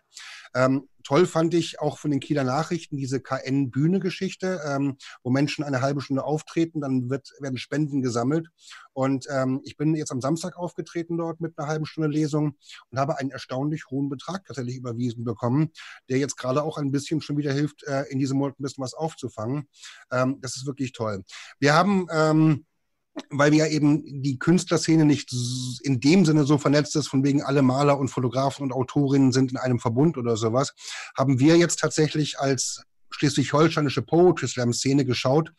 Ähm, toll fand ich auch von den Kieler Nachrichten diese KN-Bühne-Geschichte, ähm, wo Menschen eine halbe Stunde auftreten, dann wird, werden Spenden gesammelt. Und ähm, ich bin jetzt am Samstag aufgetreten dort mit einer halben Stunde Lesung und habe einen erstaunlich hohen Betrag tatsächlich überwiesen bekommen, der jetzt gerade auch ein bisschen schon wieder hilft, äh, in diesem Monat ein bisschen was aufzufangen. Ähm, das ist wirklich toll. Wir haben ähm, weil wir eben die Künstlerszene nicht in dem Sinne so vernetzt ist, von wegen alle Maler und Fotografen und Autorinnen sind in einem Verbund oder sowas, haben wir jetzt tatsächlich als schleswig-holsteinische Poetry Slam Szene geschaut.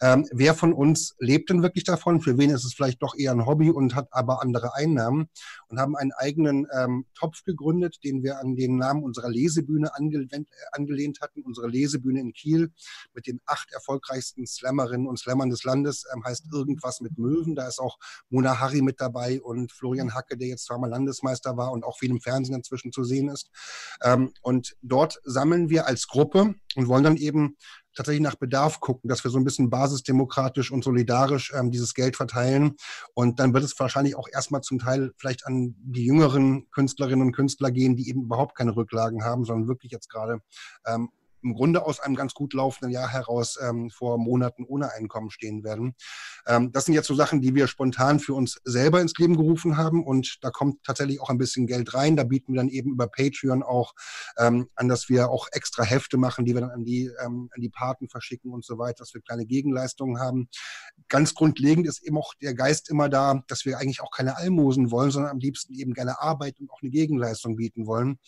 Ähm, wer von uns lebt denn wirklich davon? Für wen ist es vielleicht doch eher ein Hobby und hat aber andere Einnahmen? Und haben einen eigenen ähm, Topf gegründet, den wir an den Namen unserer Lesebühne ange angelehnt hatten. Unsere Lesebühne in Kiel mit den acht erfolgreichsten Slammerinnen und Slammern des Landes ähm, heißt irgendwas mit Möwen. Da ist auch Mona Harry mit dabei und Florian Hacke, der jetzt zweimal Landesmeister war und auch viel im Fernsehen inzwischen zu sehen ist. Ähm, und dort sammeln wir als Gruppe und wollen dann eben tatsächlich nach Bedarf gucken, dass wir so ein bisschen basisdemokratisch und solidarisch ähm, dieses Geld verteilen. Und dann wird es wahrscheinlich auch erstmal zum Teil vielleicht an die jüngeren Künstlerinnen und Künstler gehen, die eben überhaupt keine Rücklagen haben, sondern wirklich jetzt gerade ähm, im Grunde aus einem ganz gut laufenden Jahr heraus ähm, vor Monaten ohne Einkommen stehen werden. Ähm, das sind jetzt so Sachen, die wir spontan für uns selber ins Leben gerufen haben und da kommt tatsächlich auch ein bisschen Geld rein. Da bieten wir dann eben über Patreon auch ähm, an, dass wir auch extra Hefte machen, die wir dann an die, ähm, an die Paten verschicken und so weiter, dass wir kleine Gegenleistungen haben. Ganz grundlegend ist eben auch der Geist immer da, dass wir eigentlich auch keine Almosen wollen, sondern am liebsten eben gerne Arbeit und auch eine Gegenleistung bieten wollen.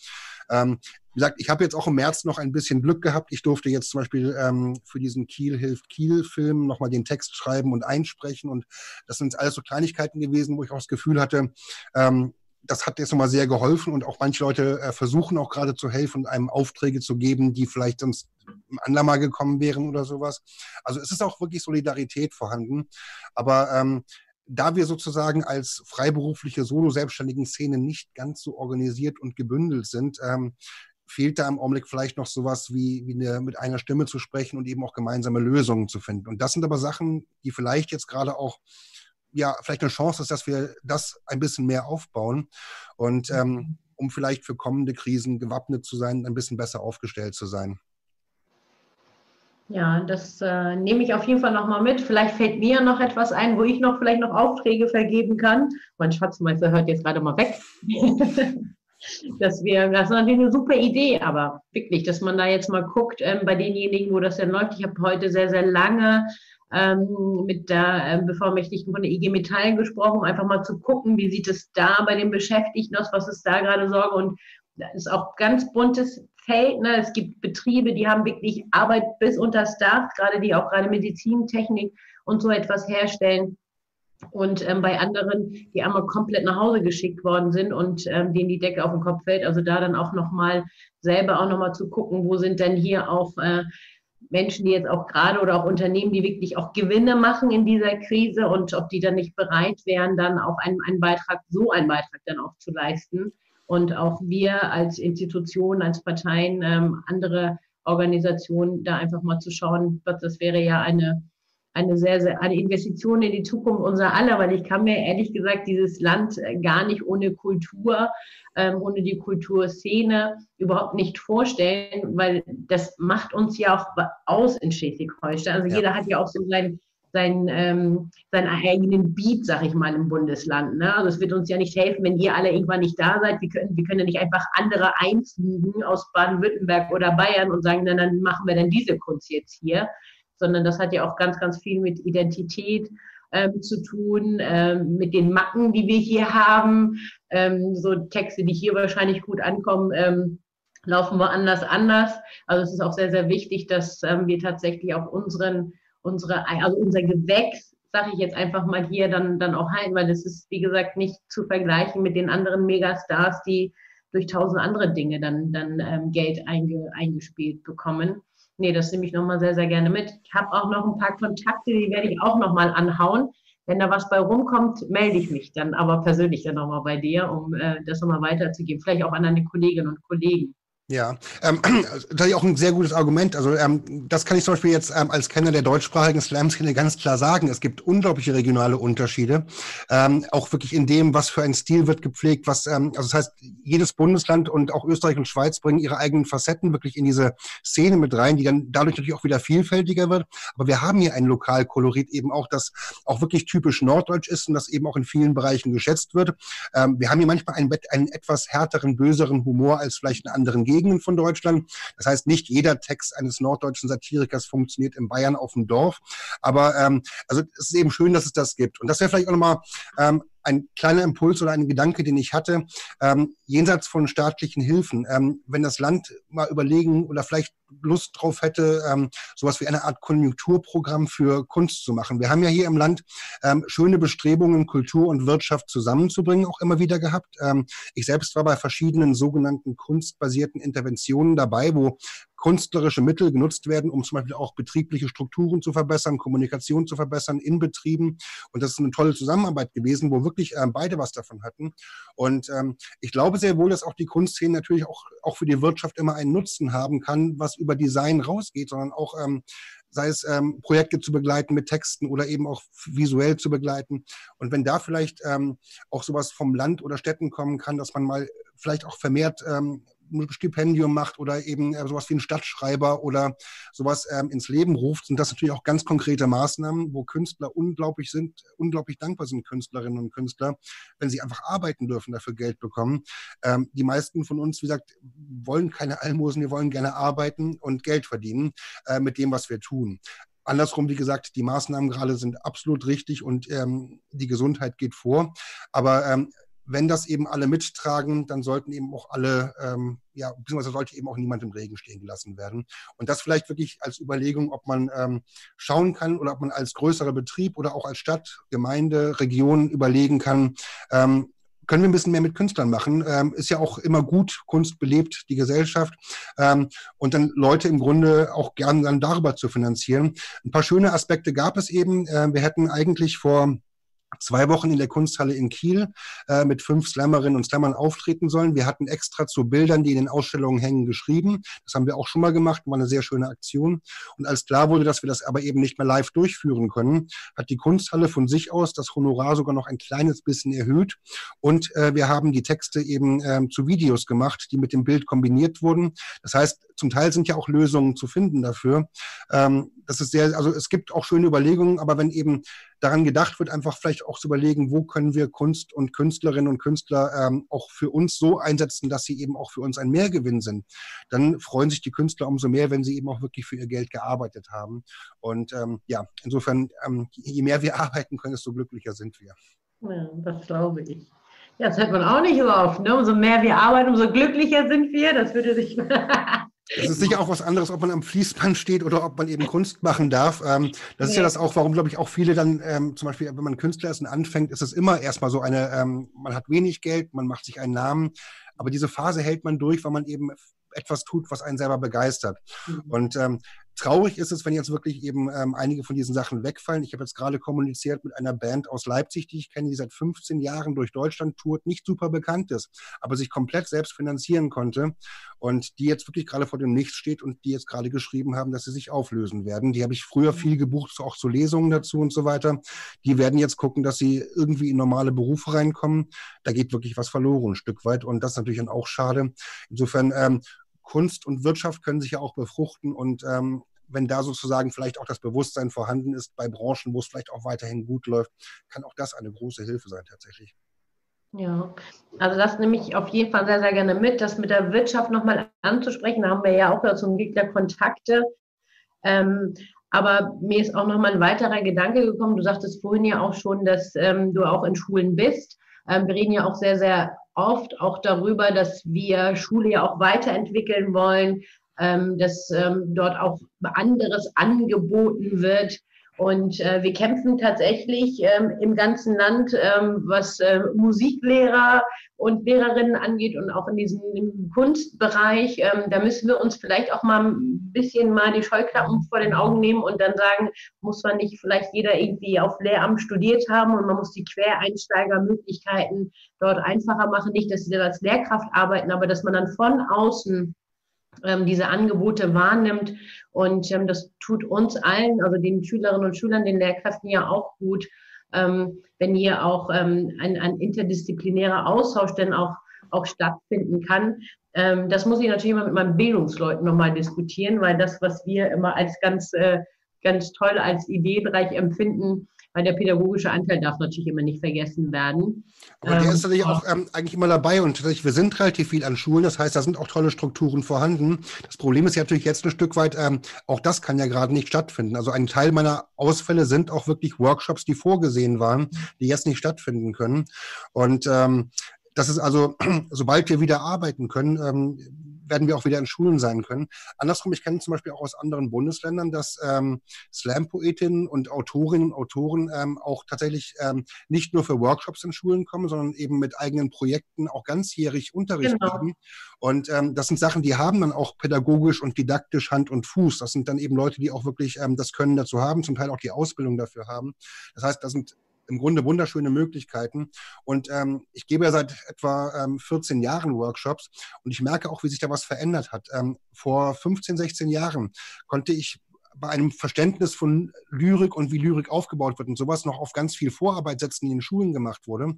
Ähm, wie gesagt, ich habe jetzt auch im März noch ein bisschen Glück gehabt. Ich durfte jetzt zum Beispiel ähm, für diesen Kiel hilft Kiel-Film nochmal den Text schreiben und einsprechen. Und das sind alles so Kleinigkeiten gewesen, wo ich auch das Gefühl hatte, ähm, das hat jetzt nochmal sehr geholfen und auch manche Leute äh, versuchen auch gerade zu helfen und einem Aufträge zu geben, die vielleicht sonst ein andermal gekommen wären oder sowas. Also es ist auch wirklich Solidarität vorhanden. Aber ähm, da wir sozusagen als freiberufliche Solo-Selbstständigen Szene nicht ganz so organisiert und gebündelt sind, ähm, fehlt da im Augenblick vielleicht noch sowas wie, wie eine, mit einer Stimme zu sprechen und eben auch gemeinsame Lösungen zu finden. Und das sind aber Sachen, die vielleicht jetzt gerade auch ja, vielleicht eine Chance ist, dass wir das ein bisschen mehr aufbauen und ähm, mhm. um vielleicht für kommende Krisen gewappnet zu sein, ein bisschen besser aufgestellt zu sein. Ja, das äh, nehme ich auf jeden Fall nochmal mit. Vielleicht fällt mir noch etwas ein, wo ich noch vielleicht noch Aufträge vergeben kann. Mein Schatzmeister hört jetzt gerade mal weg. dass wir, das ist natürlich eine super Idee, aber wirklich, dass man da jetzt mal guckt, ähm, bei denjenigen, wo das denn läuft. Ich habe heute sehr, sehr lange ähm, mit der ähm, Bevollmächtigten von der IG Metall gesprochen, um einfach mal zu gucken, wie sieht es da bei den Beschäftigten aus, was ist da gerade Sorge und da ist auch ganz buntes Feld. Ne? Es gibt Betriebe, die haben wirklich Arbeit bis unter das Dach, gerade die auch gerade Medizintechnik und so etwas herstellen. Und ähm, bei anderen, die einmal komplett nach Hause geschickt worden sind und ähm, denen die Decke auf den Kopf fällt. Also da dann auch nochmal selber auch nochmal zu gucken, wo sind denn hier auch äh, Menschen, die jetzt auch gerade oder auch Unternehmen, die wirklich auch Gewinne machen in dieser Krise und ob die dann nicht bereit wären, dann auch einen, einen Beitrag, so einen Beitrag dann auch zu leisten. Und auch wir als Institutionen, als Parteien, ähm, andere Organisationen, da einfach mal zu schauen, das wäre ja eine, eine sehr, sehr, eine Investition in die Zukunft unserer aller, weil ich kann mir ehrlich gesagt dieses Land gar nicht ohne Kultur, ähm, ohne die Kulturszene überhaupt nicht vorstellen, weil das macht uns ja auch aus in Schleswig-Holstein. Also ja. jeder hat ja auch so sein, seinen, ähm, seinen eigenen Beat, sag ich mal, im Bundesland. Ne? Also es wird uns ja nicht helfen, wenn ihr alle irgendwann nicht da seid. Wir können, wir können ja nicht einfach andere einfliegen aus Baden-Württemberg oder Bayern und sagen, dann, dann machen wir dann diese Kunst jetzt hier. Sondern das hat ja auch ganz, ganz viel mit Identität ähm, zu tun, ähm, mit den Macken, die wir hier haben. Ähm, so Texte, die hier wahrscheinlich gut ankommen, ähm, laufen woanders anders. Also es ist auch sehr, sehr wichtig, dass ähm, wir tatsächlich auch unseren unsere, also unser Gewächs, sage ich jetzt einfach mal hier, dann, dann auch halten, weil das ist, wie gesagt, nicht zu vergleichen mit den anderen Megastars, die durch tausend andere Dinge dann, dann ähm, Geld einge, eingespielt bekommen. Nee, das nehme ich nochmal sehr, sehr gerne mit. Ich habe auch noch ein paar Kontakte, die werde ich auch nochmal anhauen. Wenn da was bei rumkommt, melde ich mich dann aber persönlich dann nochmal bei dir, um äh, das nochmal weiterzugeben. Vielleicht auch an deine Kolleginnen und Kollegen. Ja, ähm, das ist auch ein sehr gutes Argument. Also ähm, das kann ich zum Beispiel jetzt ähm, als Kenner der deutschsprachigen Slam-Szene ganz klar sagen. Es gibt unglaubliche regionale Unterschiede, ähm, auch wirklich in dem, was für ein Stil wird gepflegt. Was, ähm, also das heißt, jedes Bundesland und auch Österreich und Schweiz bringen ihre eigenen Facetten wirklich in diese Szene mit rein, die dann dadurch natürlich auch wieder vielfältiger wird. Aber wir haben hier ein Lokalkolorit eben auch, das auch wirklich typisch norddeutsch ist und das eben auch in vielen Bereichen geschätzt wird. Ähm, wir haben hier manchmal einen, einen etwas härteren, böseren Humor als vielleicht in anderen Gegenden. Gegenden von Deutschland. Das heißt, nicht jeder Text eines norddeutschen Satirikers funktioniert in Bayern auf dem Dorf. Aber ähm, also es ist eben schön, dass es das gibt. Und das wäre vielleicht auch nochmal ähm, ein kleiner Impuls oder ein Gedanke, den ich hatte, ähm, jenseits von staatlichen Hilfen, ähm, wenn das Land mal überlegen oder vielleicht Lust drauf hätte, ähm, sowas wie eine Art Konjunkturprogramm für Kunst zu machen. Wir haben ja hier im Land ähm, schöne Bestrebungen, Kultur und Wirtschaft zusammenzubringen, auch immer wieder gehabt. Ähm, ich selbst war bei verschiedenen sogenannten kunstbasierten Interventionen dabei, wo künstlerische Mittel genutzt werden, um zum Beispiel auch betriebliche Strukturen zu verbessern, Kommunikation zu verbessern in Betrieben. Und das ist eine tolle Zusammenarbeit gewesen, wo wirklich ähm, beide was davon hatten. Und ähm, ich glaube sehr wohl, dass auch die Kunstszene natürlich auch, auch für die Wirtschaft immer einen Nutzen haben kann, was über Design rausgeht, sondern auch ähm, sei es ähm, Projekte zu begleiten mit Texten oder eben auch visuell zu begleiten. Und wenn da vielleicht ähm, auch sowas vom Land oder Städten kommen kann, dass man mal vielleicht auch vermehrt ähm, Stipendium macht oder eben äh, sowas wie ein Stadtschreiber oder sowas ähm, ins Leben ruft, sind das natürlich auch ganz konkrete Maßnahmen, wo Künstler unglaublich sind, unglaublich dankbar sind, Künstlerinnen und Künstler, wenn sie einfach arbeiten dürfen, dafür Geld bekommen. Ähm, die meisten von uns, wie gesagt, wollen keine Almosen, wir wollen gerne arbeiten und Geld verdienen äh, mit dem, was wir tun. Andersrum, wie gesagt, die Maßnahmen gerade sind absolut richtig und ähm, die Gesundheit geht vor. Aber ähm, wenn das eben alle mittragen, dann sollten eben auch alle, ähm, ja, beziehungsweise sollte eben auch niemand im Regen stehen gelassen werden. Und das vielleicht wirklich als Überlegung, ob man ähm, schauen kann oder ob man als größerer Betrieb oder auch als Stadt, Gemeinde, Region überlegen kann, ähm, können wir ein bisschen mehr mit Künstlern machen. Ähm, ist ja auch immer gut, Kunst belebt die Gesellschaft ähm, und dann Leute im Grunde auch gern dann darüber zu finanzieren. Ein paar schöne Aspekte gab es eben. Äh, wir hätten eigentlich vor zwei Wochen in der Kunsthalle in Kiel äh, mit fünf Slammerinnen und Slammern auftreten sollen. Wir hatten extra zu Bildern, die in den Ausstellungen hängen, geschrieben. Das haben wir auch schon mal gemacht, war eine sehr schöne Aktion. Und als klar wurde, dass wir das aber eben nicht mehr live durchführen können, hat die Kunsthalle von sich aus das Honorar sogar noch ein kleines bisschen erhöht. Und äh, wir haben die Texte eben ähm, zu Videos gemacht, die mit dem Bild kombiniert wurden. Das heißt, zum Teil sind ja auch Lösungen zu finden dafür. Ähm, das ist sehr, also es gibt auch schöne Überlegungen, aber wenn eben daran gedacht wird, einfach vielleicht auch zu überlegen, wo können wir Kunst und Künstlerinnen und Künstler ähm, auch für uns so einsetzen, dass sie eben auch für uns ein Mehrgewinn sind, dann freuen sich die Künstler umso mehr, wenn sie eben auch wirklich für ihr Geld gearbeitet haben. Und ähm, ja, insofern, ähm, je mehr wir arbeiten können, desto glücklicher sind wir. Ja, das glaube ich. Ja, das hört man auch nicht so oft. Ne? Umso mehr wir arbeiten, umso glücklicher sind wir. Das würde sich Es ist sicher auch was anderes, ob man am Fließband steht oder ob man eben Kunst machen darf. Ähm, das ist ja das auch, warum, glaube ich, auch viele dann, ähm, zum Beispiel, wenn man Künstler ist und anfängt, ist es immer erstmal so eine, ähm, man hat wenig Geld, man macht sich einen Namen, aber diese Phase hält man durch, weil man eben etwas tut, was einen selber begeistert. Mhm. Und ähm, Traurig ist es, wenn jetzt wirklich eben ähm, einige von diesen Sachen wegfallen. Ich habe jetzt gerade kommuniziert mit einer Band aus Leipzig, die ich kenne, die seit 15 Jahren durch Deutschland tourt, nicht super bekannt ist, aber sich komplett selbst finanzieren konnte und die jetzt wirklich gerade vor dem Nichts steht und die jetzt gerade geschrieben haben, dass sie sich auflösen werden. Die habe ich früher mhm. viel gebucht, auch zu Lesungen dazu und so weiter. Die werden jetzt gucken, dass sie irgendwie in normale Berufe reinkommen. Da geht wirklich was verloren, ein Stück weit und das ist natürlich dann auch schade. Insofern ähm, Kunst und Wirtschaft können sich ja auch befruchten und ähm, wenn da sozusagen vielleicht auch das Bewusstsein vorhanden ist bei Branchen, wo es vielleicht auch weiterhin gut läuft, kann auch das eine große Hilfe sein tatsächlich. Ja, also das nehme ich auf jeden Fall sehr, sehr gerne mit, das mit der Wirtschaft nochmal anzusprechen. Da haben wir ja auch zum Gegner Kontakte. Ähm, aber mir ist auch nochmal ein weiterer Gedanke gekommen. Du sagtest vorhin ja auch schon, dass ähm, du auch in Schulen bist. Ähm, wir reden ja auch sehr, sehr oft auch darüber, dass wir Schule ja auch weiterentwickeln wollen, ähm, dass ähm, dort auch anderes angeboten wird. Und äh, wir kämpfen tatsächlich ähm, im ganzen Land, ähm, was äh, Musiklehrer und Lehrerinnen angeht und auch in diesem Kunstbereich. Ähm, da müssen wir uns vielleicht auch mal ein bisschen mal die Scheuklappen vor den Augen nehmen und dann sagen, muss man nicht vielleicht jeder irgendwie auf Lehramt studiert haben und man muss die Quereinsteigermöglichkeiten dort einfacher machen. Nicht, dass sie dann als Lehrkraft arbeiten, aber dass man dann von außen ähm, diese Angebote wahrnimmt. Und ähm, das tut uns allen, also den Schülerinnen und Schülern, den Lehrkräften ja auch gut, ähm, wenn hier auch ähm, ein, ein interdisziplinärer Austausch denn auch, auch stattfinden kann. Ähm, das muss ich natürlich immer mit meinen Bildungsleuten nochmal diskutieren, weil das, was wir immer als ganz, äh, ganz toll, als ideenreich empfinden, weil der pädagogische Anteil darf natürlich immer nicht vergessen werden. Aber der ist ähm, natürlich auch ähm, eigentlich immer dabei und wir sind relativ viel an Schulen, das heißt, da sind auch tolle Strukturen vorhanden. Das Problem ist ja natürlich jetzt ein Stück weit, ähm, auch das kann ja gerade nicht stattfinden. Also ein Teil meiner Ausfälle sind auch wirklich Workshops, die vorgesehen waren, die jetzt nicht stattfinden können. Und ähm, das ist also, sobald wir wieder arbeiten können, ähm, werden wir auch wieder in Schulen sein können. Andersrum, ich kenne zum Beispiel auch aus anderen Bundesländern, dass ähm, Slam-Poetinnen und Autorinnen und Autoren ähm, auch tatsächlich ähm, nicht nur für Workshops in Schulen kommen, sondern eben mit eigenen Projekten auch ganzjährig Unterricht genau. geben. Und ähm, das sind Sachen, die haben dann auch pädagogisch und didaktisch Hand und Fuß. Das sind dann eben Leute, die auch wirklich ähm, das Können dazu haben, zum Teil auch die Ausbildung dafür haben. Das heißt, das sind im Grunde wunderschöne Möglichkeiten. Und ähm, ich gebe ja seit etwa ähm, 14 Jahren Workshops und ich merke auch, wie sich da was verändert hat. Ähm, vor 15, 16 Jahren konnte ich bei einem Verständnis von Lyrik und wie Lyrik aufgebaut wird und sowas noch auf ganz viel Vorarbeit setzen, die in Schulen gemacht wurde.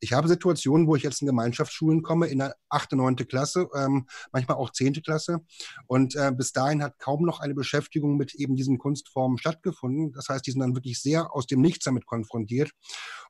Ich habe Situationen, wo ich jetzt in Gemeinschaftsschulen komme, in der achte, neunte Klasse, ähm, manchmal auch zehnte Klasse. Und äh, bis dahin hat kaum noch eine Beschäftigung mit eben diesen Kunstformen stattgefunden. Das heißt, die sind dann wirklich sehr aus dem Nichts damit konfrontiert.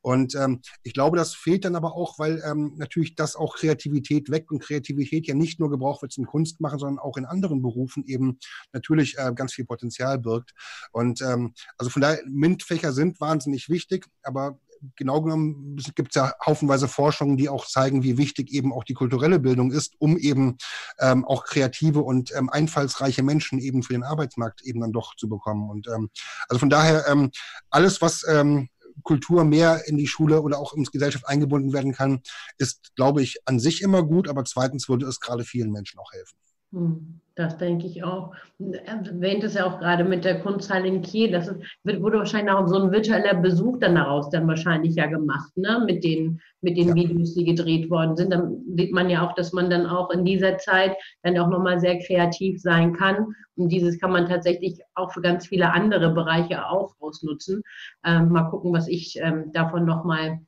Und ähm, ich glaube, das fehlt dann aber auch, weil ähm, natürlich das auch Kreativität weckt und Kreativität ja nicht nur gebraucht wird zum Kunstmachen, sondern auch in anderen Berufen eben natürlich äh, ganz viel Potenzial birgt. Und ähm, also von daher, MINT-Fächer sind wahnsinnig wichtig, aber genau genommen gibt es ja haufenweise Forschungen, die auch zeigen, wie wichtig eben auch die kulturelle Bildung ist, um eben ähm, auch kreative und ähm, einfallsreiche Menschen eben für den Arbeitsmarkt eben dann doch zu bekommen. Und ähm, also von daher ähm, alles, was ähm, Kultur mehr in die Schule oder auch ins Gesellschaft eingebunden werden kann, ist, glaube ich, an sich immer gut, aber zweitens würde es gerade vielen Menschen auch helfen. Hm. Das denke ich auch. Erwähnt es ja auch gerade mit der Kunsthalle in Kiel. Das ist, wird, wurde wahrscheinlich auch so ein virtueller Besuch dann daraus dann wahrscheinlich ja gemacht, ne? Mit den, mit den ja. Videos, die gedreht worden sind. Dann sieht man ja auch, dass man dann auch in dieser Zeit dann auch nochmal sehr kreativ sein kann. Und dieses kann man tatsächlich auch für ganz viele andere Bereiche auch ausnutzen. Ähm, mal gucken, was ich ähm, davon nochmal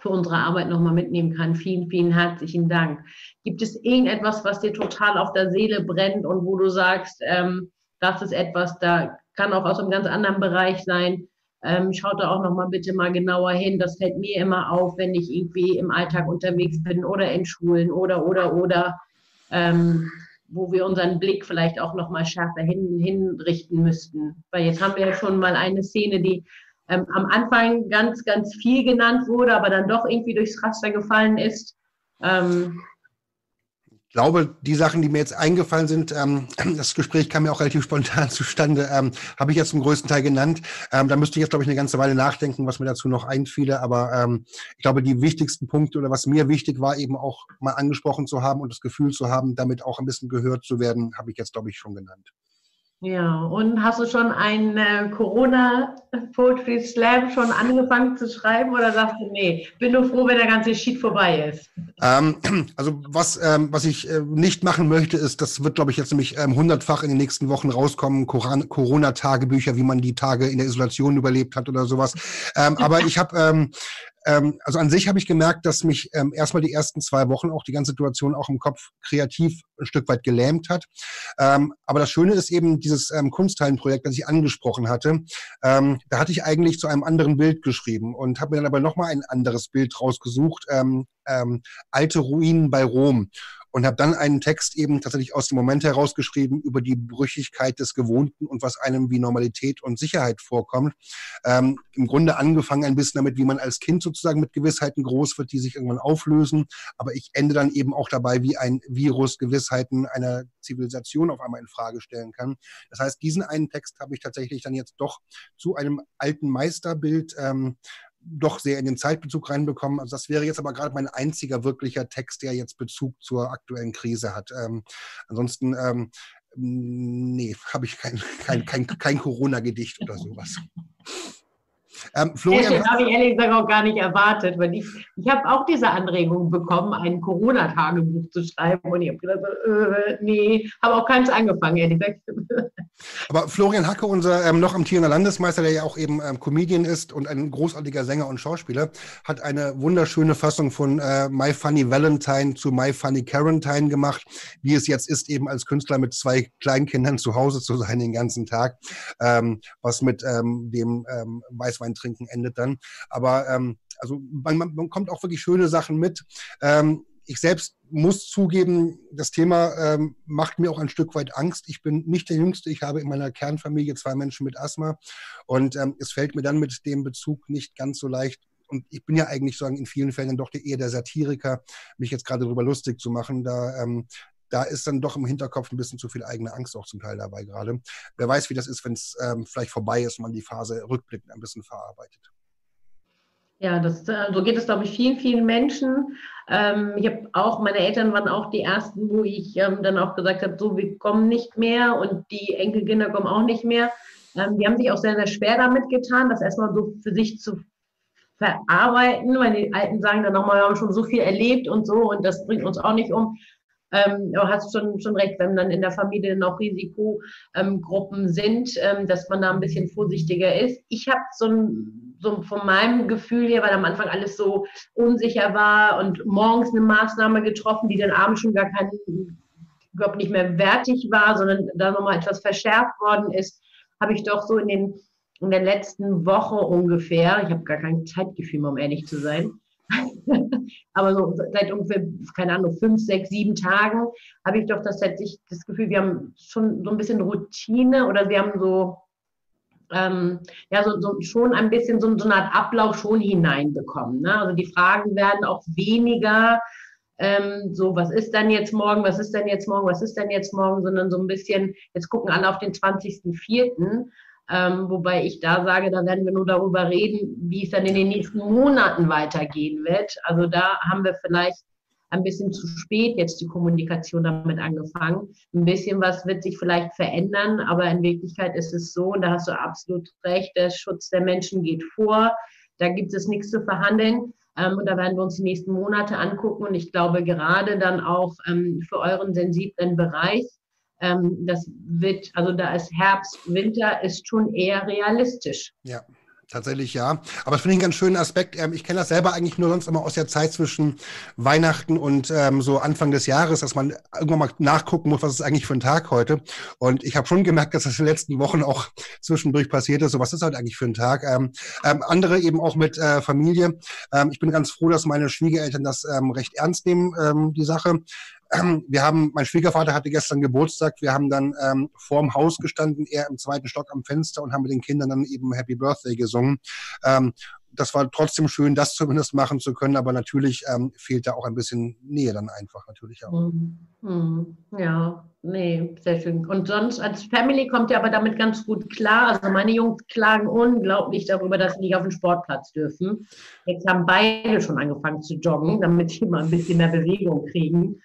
für unsere Arbeit nochmal mitnehmen kann. Vielen, vielen herzlichen Dank. Gibt es irgendetwas, was dir total auf der Seele brennt und wo du sagst, ähm, das ist etwas, da kann auch aus einem ganz anderen Bereich sein. Ähm, schaut da auch nochmal bitte mal genauer hin. Das fällt mir immer auf, wenn ich irgendwie im Alltag unterwegs bin oder in Schulen oder, oder, oder, ähm, wo wir unseren Blick vielleicht auch nochmal schärfer hin, hinrichten müssten. Weil jetzt haben wir ja schon mal eine Szene, die ähm, am Anfang ganz, ganz viel genannt wurde, aber dann doch irgendwie durchs Raster gefallen ist. Ähm, ich glaube, die Sachen, die mir jetzt eingefallen sind, ähm, das Gespräch kam ja auch relativ spontan zustande, ähm, habe ich jetzt zum größten Teil genannt. Ähm, da müsste ich jetzt, glaube ich, eine ganze Weile nachdenken, was mir dazu noch einfiele. Aber ähm, ich glaube, die wichtigsten Punkte oder was mir wichtig war, eben auch mal angesprochen zu haben und das Gefühl zu haben, damit auch ein bisschen gehört zu werden, habe ich jetzt, glaube ich, schon genannt. Ja, und hast du schon einen äh, Corona Poetry Slam schon angefangen zu schreiben oder sagst du, nee, bin nur froh, wenn der ganze Sheet vorbei ist? Ähm, also was, ähm, was ich äh, nicht machen möchte, ist, das wird, glaube ich, jetzt nämlich ähm, hundertfach in den nächsten Wochen rauskommen, Corona-Tagebücher, wie man die Tage in der Isolation überlebt hat oder sowas. Ähm, aber ich habe ähm, also an sich habe ich gemerkt, dass mich ähm, erstmal die ersten zwei Wochen auch die ganze Situation auch im Kopf kreativ ein Stück weit gelähmt hat. Ähm, aber das Schöne ist eben dieses ähm, Kunsthallenprojekt, das ich angesprochen hatte. Ähm, da hatte ich eigentlich zu einem anderen Bild geschrieben und habe mir dann aber nochmal ein anderes Bild rausgesucht. Ähm, ähm, alte Ruinen bei Rom und habe dann einen Text eben tatsächlich aus dem Moment herausgeschrieben über die Brüchigkeit des Gewohnten und was einem wie Normalität und Sicherheit vorkommt. Ähm, Im Grunde angefangen ein bisschen damit, wie man als Kind sozusagen mit Gewissheiten groß wird, die sich irgendwann auflösen. Aber ich ende dann eben auch dabei, wie ein Virus Gewissheiten einer Zivilisation auf einmal in Frage stellen kann. Das heißt, diesen einen Text habe ich tatsächlich dann jetzt doch zu einem alten Meisterbild ähm, doch sehr in den Zeitbezug reinbekommen. Also das wäre jetzt aber gerade mein einziger wirklicher Text, der jetzt Bezug zur aktuellen Krise hat. Ähm, ansonsten, ähm, nee, habe ich kein, kein, kein, kein Corona-Gedicht oder sowas. Ähm, Florian, das habe ich ehrlich gesagt auch gar nicht erwartet, weil ich, ich habe auch diese Anregung bekommen, ein Corona-Tagebuch zu schreiben und ich habe gedacht, äh, nee, habe auch keins angefangen, ehrlich gesagt. Aber Florian Hacke, unser ähm, noch amtierender Landesmeister, der ja auch eben ähm, Comedian ist und ein großartiger Sänger und Schauspieler, hat eine wunderschöne Fassung von äh, My Funny Valentine zu My Funny Quarantine gemacht, wie es jetzt ist, eben als Künstler mit zwei Kleinkindern zu Hause zu sein den ganzen Tag, ähm, was mit ähm, dem ähm, Weißwein trinken endet dann. Aber ähm, also man, man kommt auch wirklich schöne Sachen mit. Ähm, ich selbst muss zugeben, das Thema ähm, macht mir auch ein Stück weit Angst. Ich bin nicht der Jüngste. Ich habe in meiner Kernfamilie zwei Menschen mit Asthma. Und ähm, es fällt mir dann mit dem Bezug nicht ganz so leicht. Und ich bin ja eigentlich sagen in vielen Fällen doch eher der Satiriker, mich jetzt gerade darüber lustig zu machen. Da, ähm, da ist dann doch im Hinterkopf ein bisschen zu viel eigene Angst auch zum Teil dabei gerade. Wer weiß, wie das ist, wenn es ähm, vielleicht vorbei ist und man die Phase rückblickend ein bisschen verarbeitet. Ja, das, äh, so geht es, glaube ich, vielen, vielen Menschen. Ähm, ich habe auch, meine Eltern waren auch die ersten, wo ich ähm, dann auch gesagt habe, so, wir kommen nicht mehr und die Enkelkinder kommen auch nicht mehr. Ähm, die haben sich auch sehr, sehr schwer damit getan, das erstmal so für sich zu verarbeiten, weil die Alten sagen dann nochmal, wir haben schon so viel erlebt und so und das bringt uns auch nicht um. Ähm, du hast schon, schon recht, wenn dann in der Familie noch Risikogruppen sind, ähm, dass man da ein bisschen vorsichtiger ist. Ich habe so, ein, so von meinem Gefühl her, weil am Anfang alles so unsicher war und morgens eine Maßnahme getroffen, die dann abends schon gar kein, überhaupt nicht mehr wertig war, sondern da nochmal etwas verschärft worden ist, habe ich doch so in den in der letzten Woche ungefähr, ich habe gar kein Zeitgefühl, um ehrlich zu sein, Aber so seit ungefähr, keine Ahnung, fünf, sechs, sieben Tagen habe ich doch das, das Gefühl, wir haben schon so ein bisschen Routine oder wir haben so, ähm, ja, so, so, schon ein bisschen so, so eine Art Ablauf schon hineinbekommen. Ne? Also die Fragen werden auch weniger. Ähm, so, was ist denn jetzt morgen, was ist denn jetzt morgen, was ist denn jetzt morgen, sondern so ein bisschen, jetzt gucken alle auf den 20.04. Ähm, wobei ich da sage, da werden wir nur darüber reden, wie es dann in den nächsten Monaten weitergehen wird. Also da haben wir vielleicht ein bisschen zu spät jetzt die Kommunikation damit angefangen. Ein bisschen was wird sich vielleicht verändern, aber in Wirklichkeit ist es so, und da hast du absolut recht, der Schutz der Menschen geht vor. Da gibt es nichts zu verhandeln. Ähm, und da werden wir uns die nächsten Monate angucken. Und ich glaube, gerade dann auch ähm, für euren sensiblen Bereich, ähm, das wird, also da ist Herbst, Winter, ist schon eher realistisch. Ja. Tatsächlich ja. Aber das finde ich einen ganz schönen Aspekt. Ähm, ich kenne das selber eigentlich nur sonst immer aus der Zeit zwischen Weihnachten und ähm, so Anfang des Jahres, dass man irgendwann mal nachgucken muss, was ist eigentlich für ein Tag heute. Und ich habe schon gemerkt, dass das in den letzten Wochen auch zwischendurch passiert ist. So, was ist heute eigentlich für ein Tag? Ähm, ähm, andere eben auch mit äh, Familie. Ähm, ich bin ganz froh, dass meine Schwiegereltern das ähm, recht ernst nehmen, die Sache. wir haben, mein Schwiegervater hatte gestern Geburtstag, wir haben dann ähm, vorm Haus gestanden, er im zweiten Stock am Fenster und haben mit den Kindern dann eben Happy Birthday gesungen. Ähm, das war trotzdem schön, das zumindest machen zu können, aber natürlich ähm, fehlt da auch ein bisschen Nähe dann einfach natürlich auch. Mhm. Ja, nee, sehr schön. Und sonst als Family kommt ihr aber damit ganz gut klar. Also meine Jungs klagen unglaublich darüber, dass sie nicht auf den Sportplatz dürfen. Jetzt haben beide schon angefangen zu joggen, damit sie mal ein bisschen mehr Bewegung kriegen.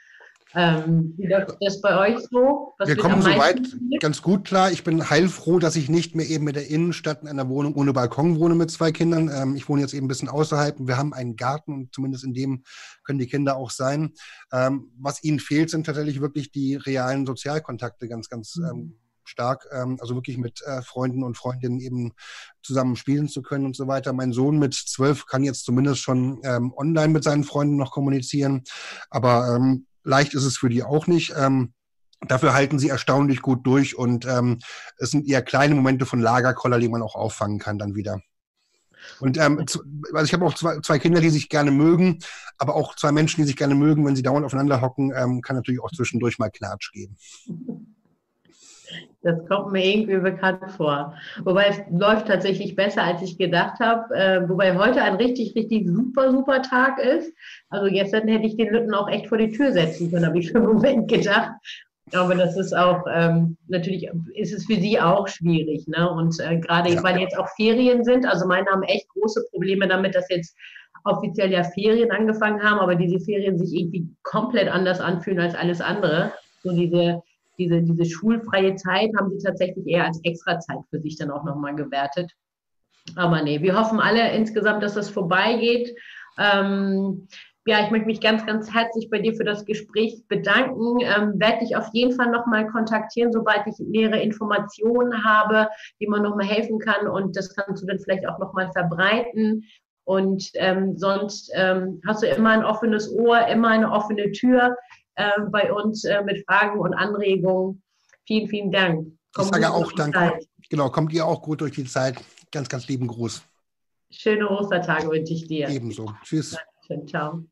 Ähm, wie läuft das bei euch so? Was Wir kommen soweit ganz gut klar. Ich bin heilfroh, dass ich nicht mehr eben in der Innenstadt in einer Wohnung ohne Balkon wohne mit zwei Kindern. Ähm, ich wohne jetzt eben ein bisschen außerhalb und wir haben einen Garten zumindest in dem können die Kinder auch sein. Ähm, was ihnen fehlt, sind tatsächlich wirklich die realen Sozialkontakte ganz, ganz mhm. ähm, stark, ähm, also wirklich mit äh, Freunden und Freundinnen eben zusammen spielen zu können und so weiter. Mein Sohn mit zwölf kann jetzt zumindest schon ähm, online mit seinen Freunden noch kommunizieren, aber ähm, Leicht ist es für die auch nicht. Ähm, dafür halten sie erstaunlich gut durch und ähm, es sind eher kleine Momente von Lagerkoller, die man auch auffangen kann dann wieder. Und ähm, also ich habe auch zwei, zwei Kinder, die sich gerne mögen, aber auch zwei Menschen, die sich gerne mögen, wenn sie dauernd aufeinander hocken, ähm, kann natürlich auch zwischendurch mal Knatsch geben. Das kommt mir irgendwie bekannt vor. Wobei es läuft tatsächlich besser, als ich gedacht habe. Äh, wobei heute ein richtig, richtig super, super Tag ist. Also gestern hätte ich den Lütten auch echt vor die Tür setzen können, habe ich für einen Moment gedacht. Aber das ist auch, ähm, natürlich ist es für sie auch schwierig. Ne? Und äh, gerade, ja. weil jetzt auch Ferien sind, also meine haben echt große Probleme damit, dass jetzt offiziell ja Ferien angefangen haben, aber diese Ferien sich irgendwie komplett anders anfühlen als alles andere. So diese diese, diese schulfreie Zeit haben sie tatsächlich eher als Extrazeit für sich dann auch nochmal gewertet. Aber nee, wir hoffen alle insgesamt, dass das vorbeigeht. Ähm, ja, ich möchte mich ganz, ganz herzlich bei dir für das Gespräch bedanken. Ähm, werde dich auf jeden Fall nochmal kontaktieren, sobald ich nähere Informationen habe, wie man nochmal helfen kann. Und das kannst du dann vielleicht auch nochmal verbreiten. Und ähm, sonst ähm, hast du immer ein offenes Ohr, immer eine offene Tür äh, bei uns äh, mit Fragen und Anregungen. Vielen, vielen Dank. Kommt ich sage auch Danke. Genau, kommt ihr auch gut durch die Zeit. Ganz, ganz lieben Gruß. Schöne Ostertage wünsche ich dir. Ebenso. Tschüss. Dankeschön. Ciao.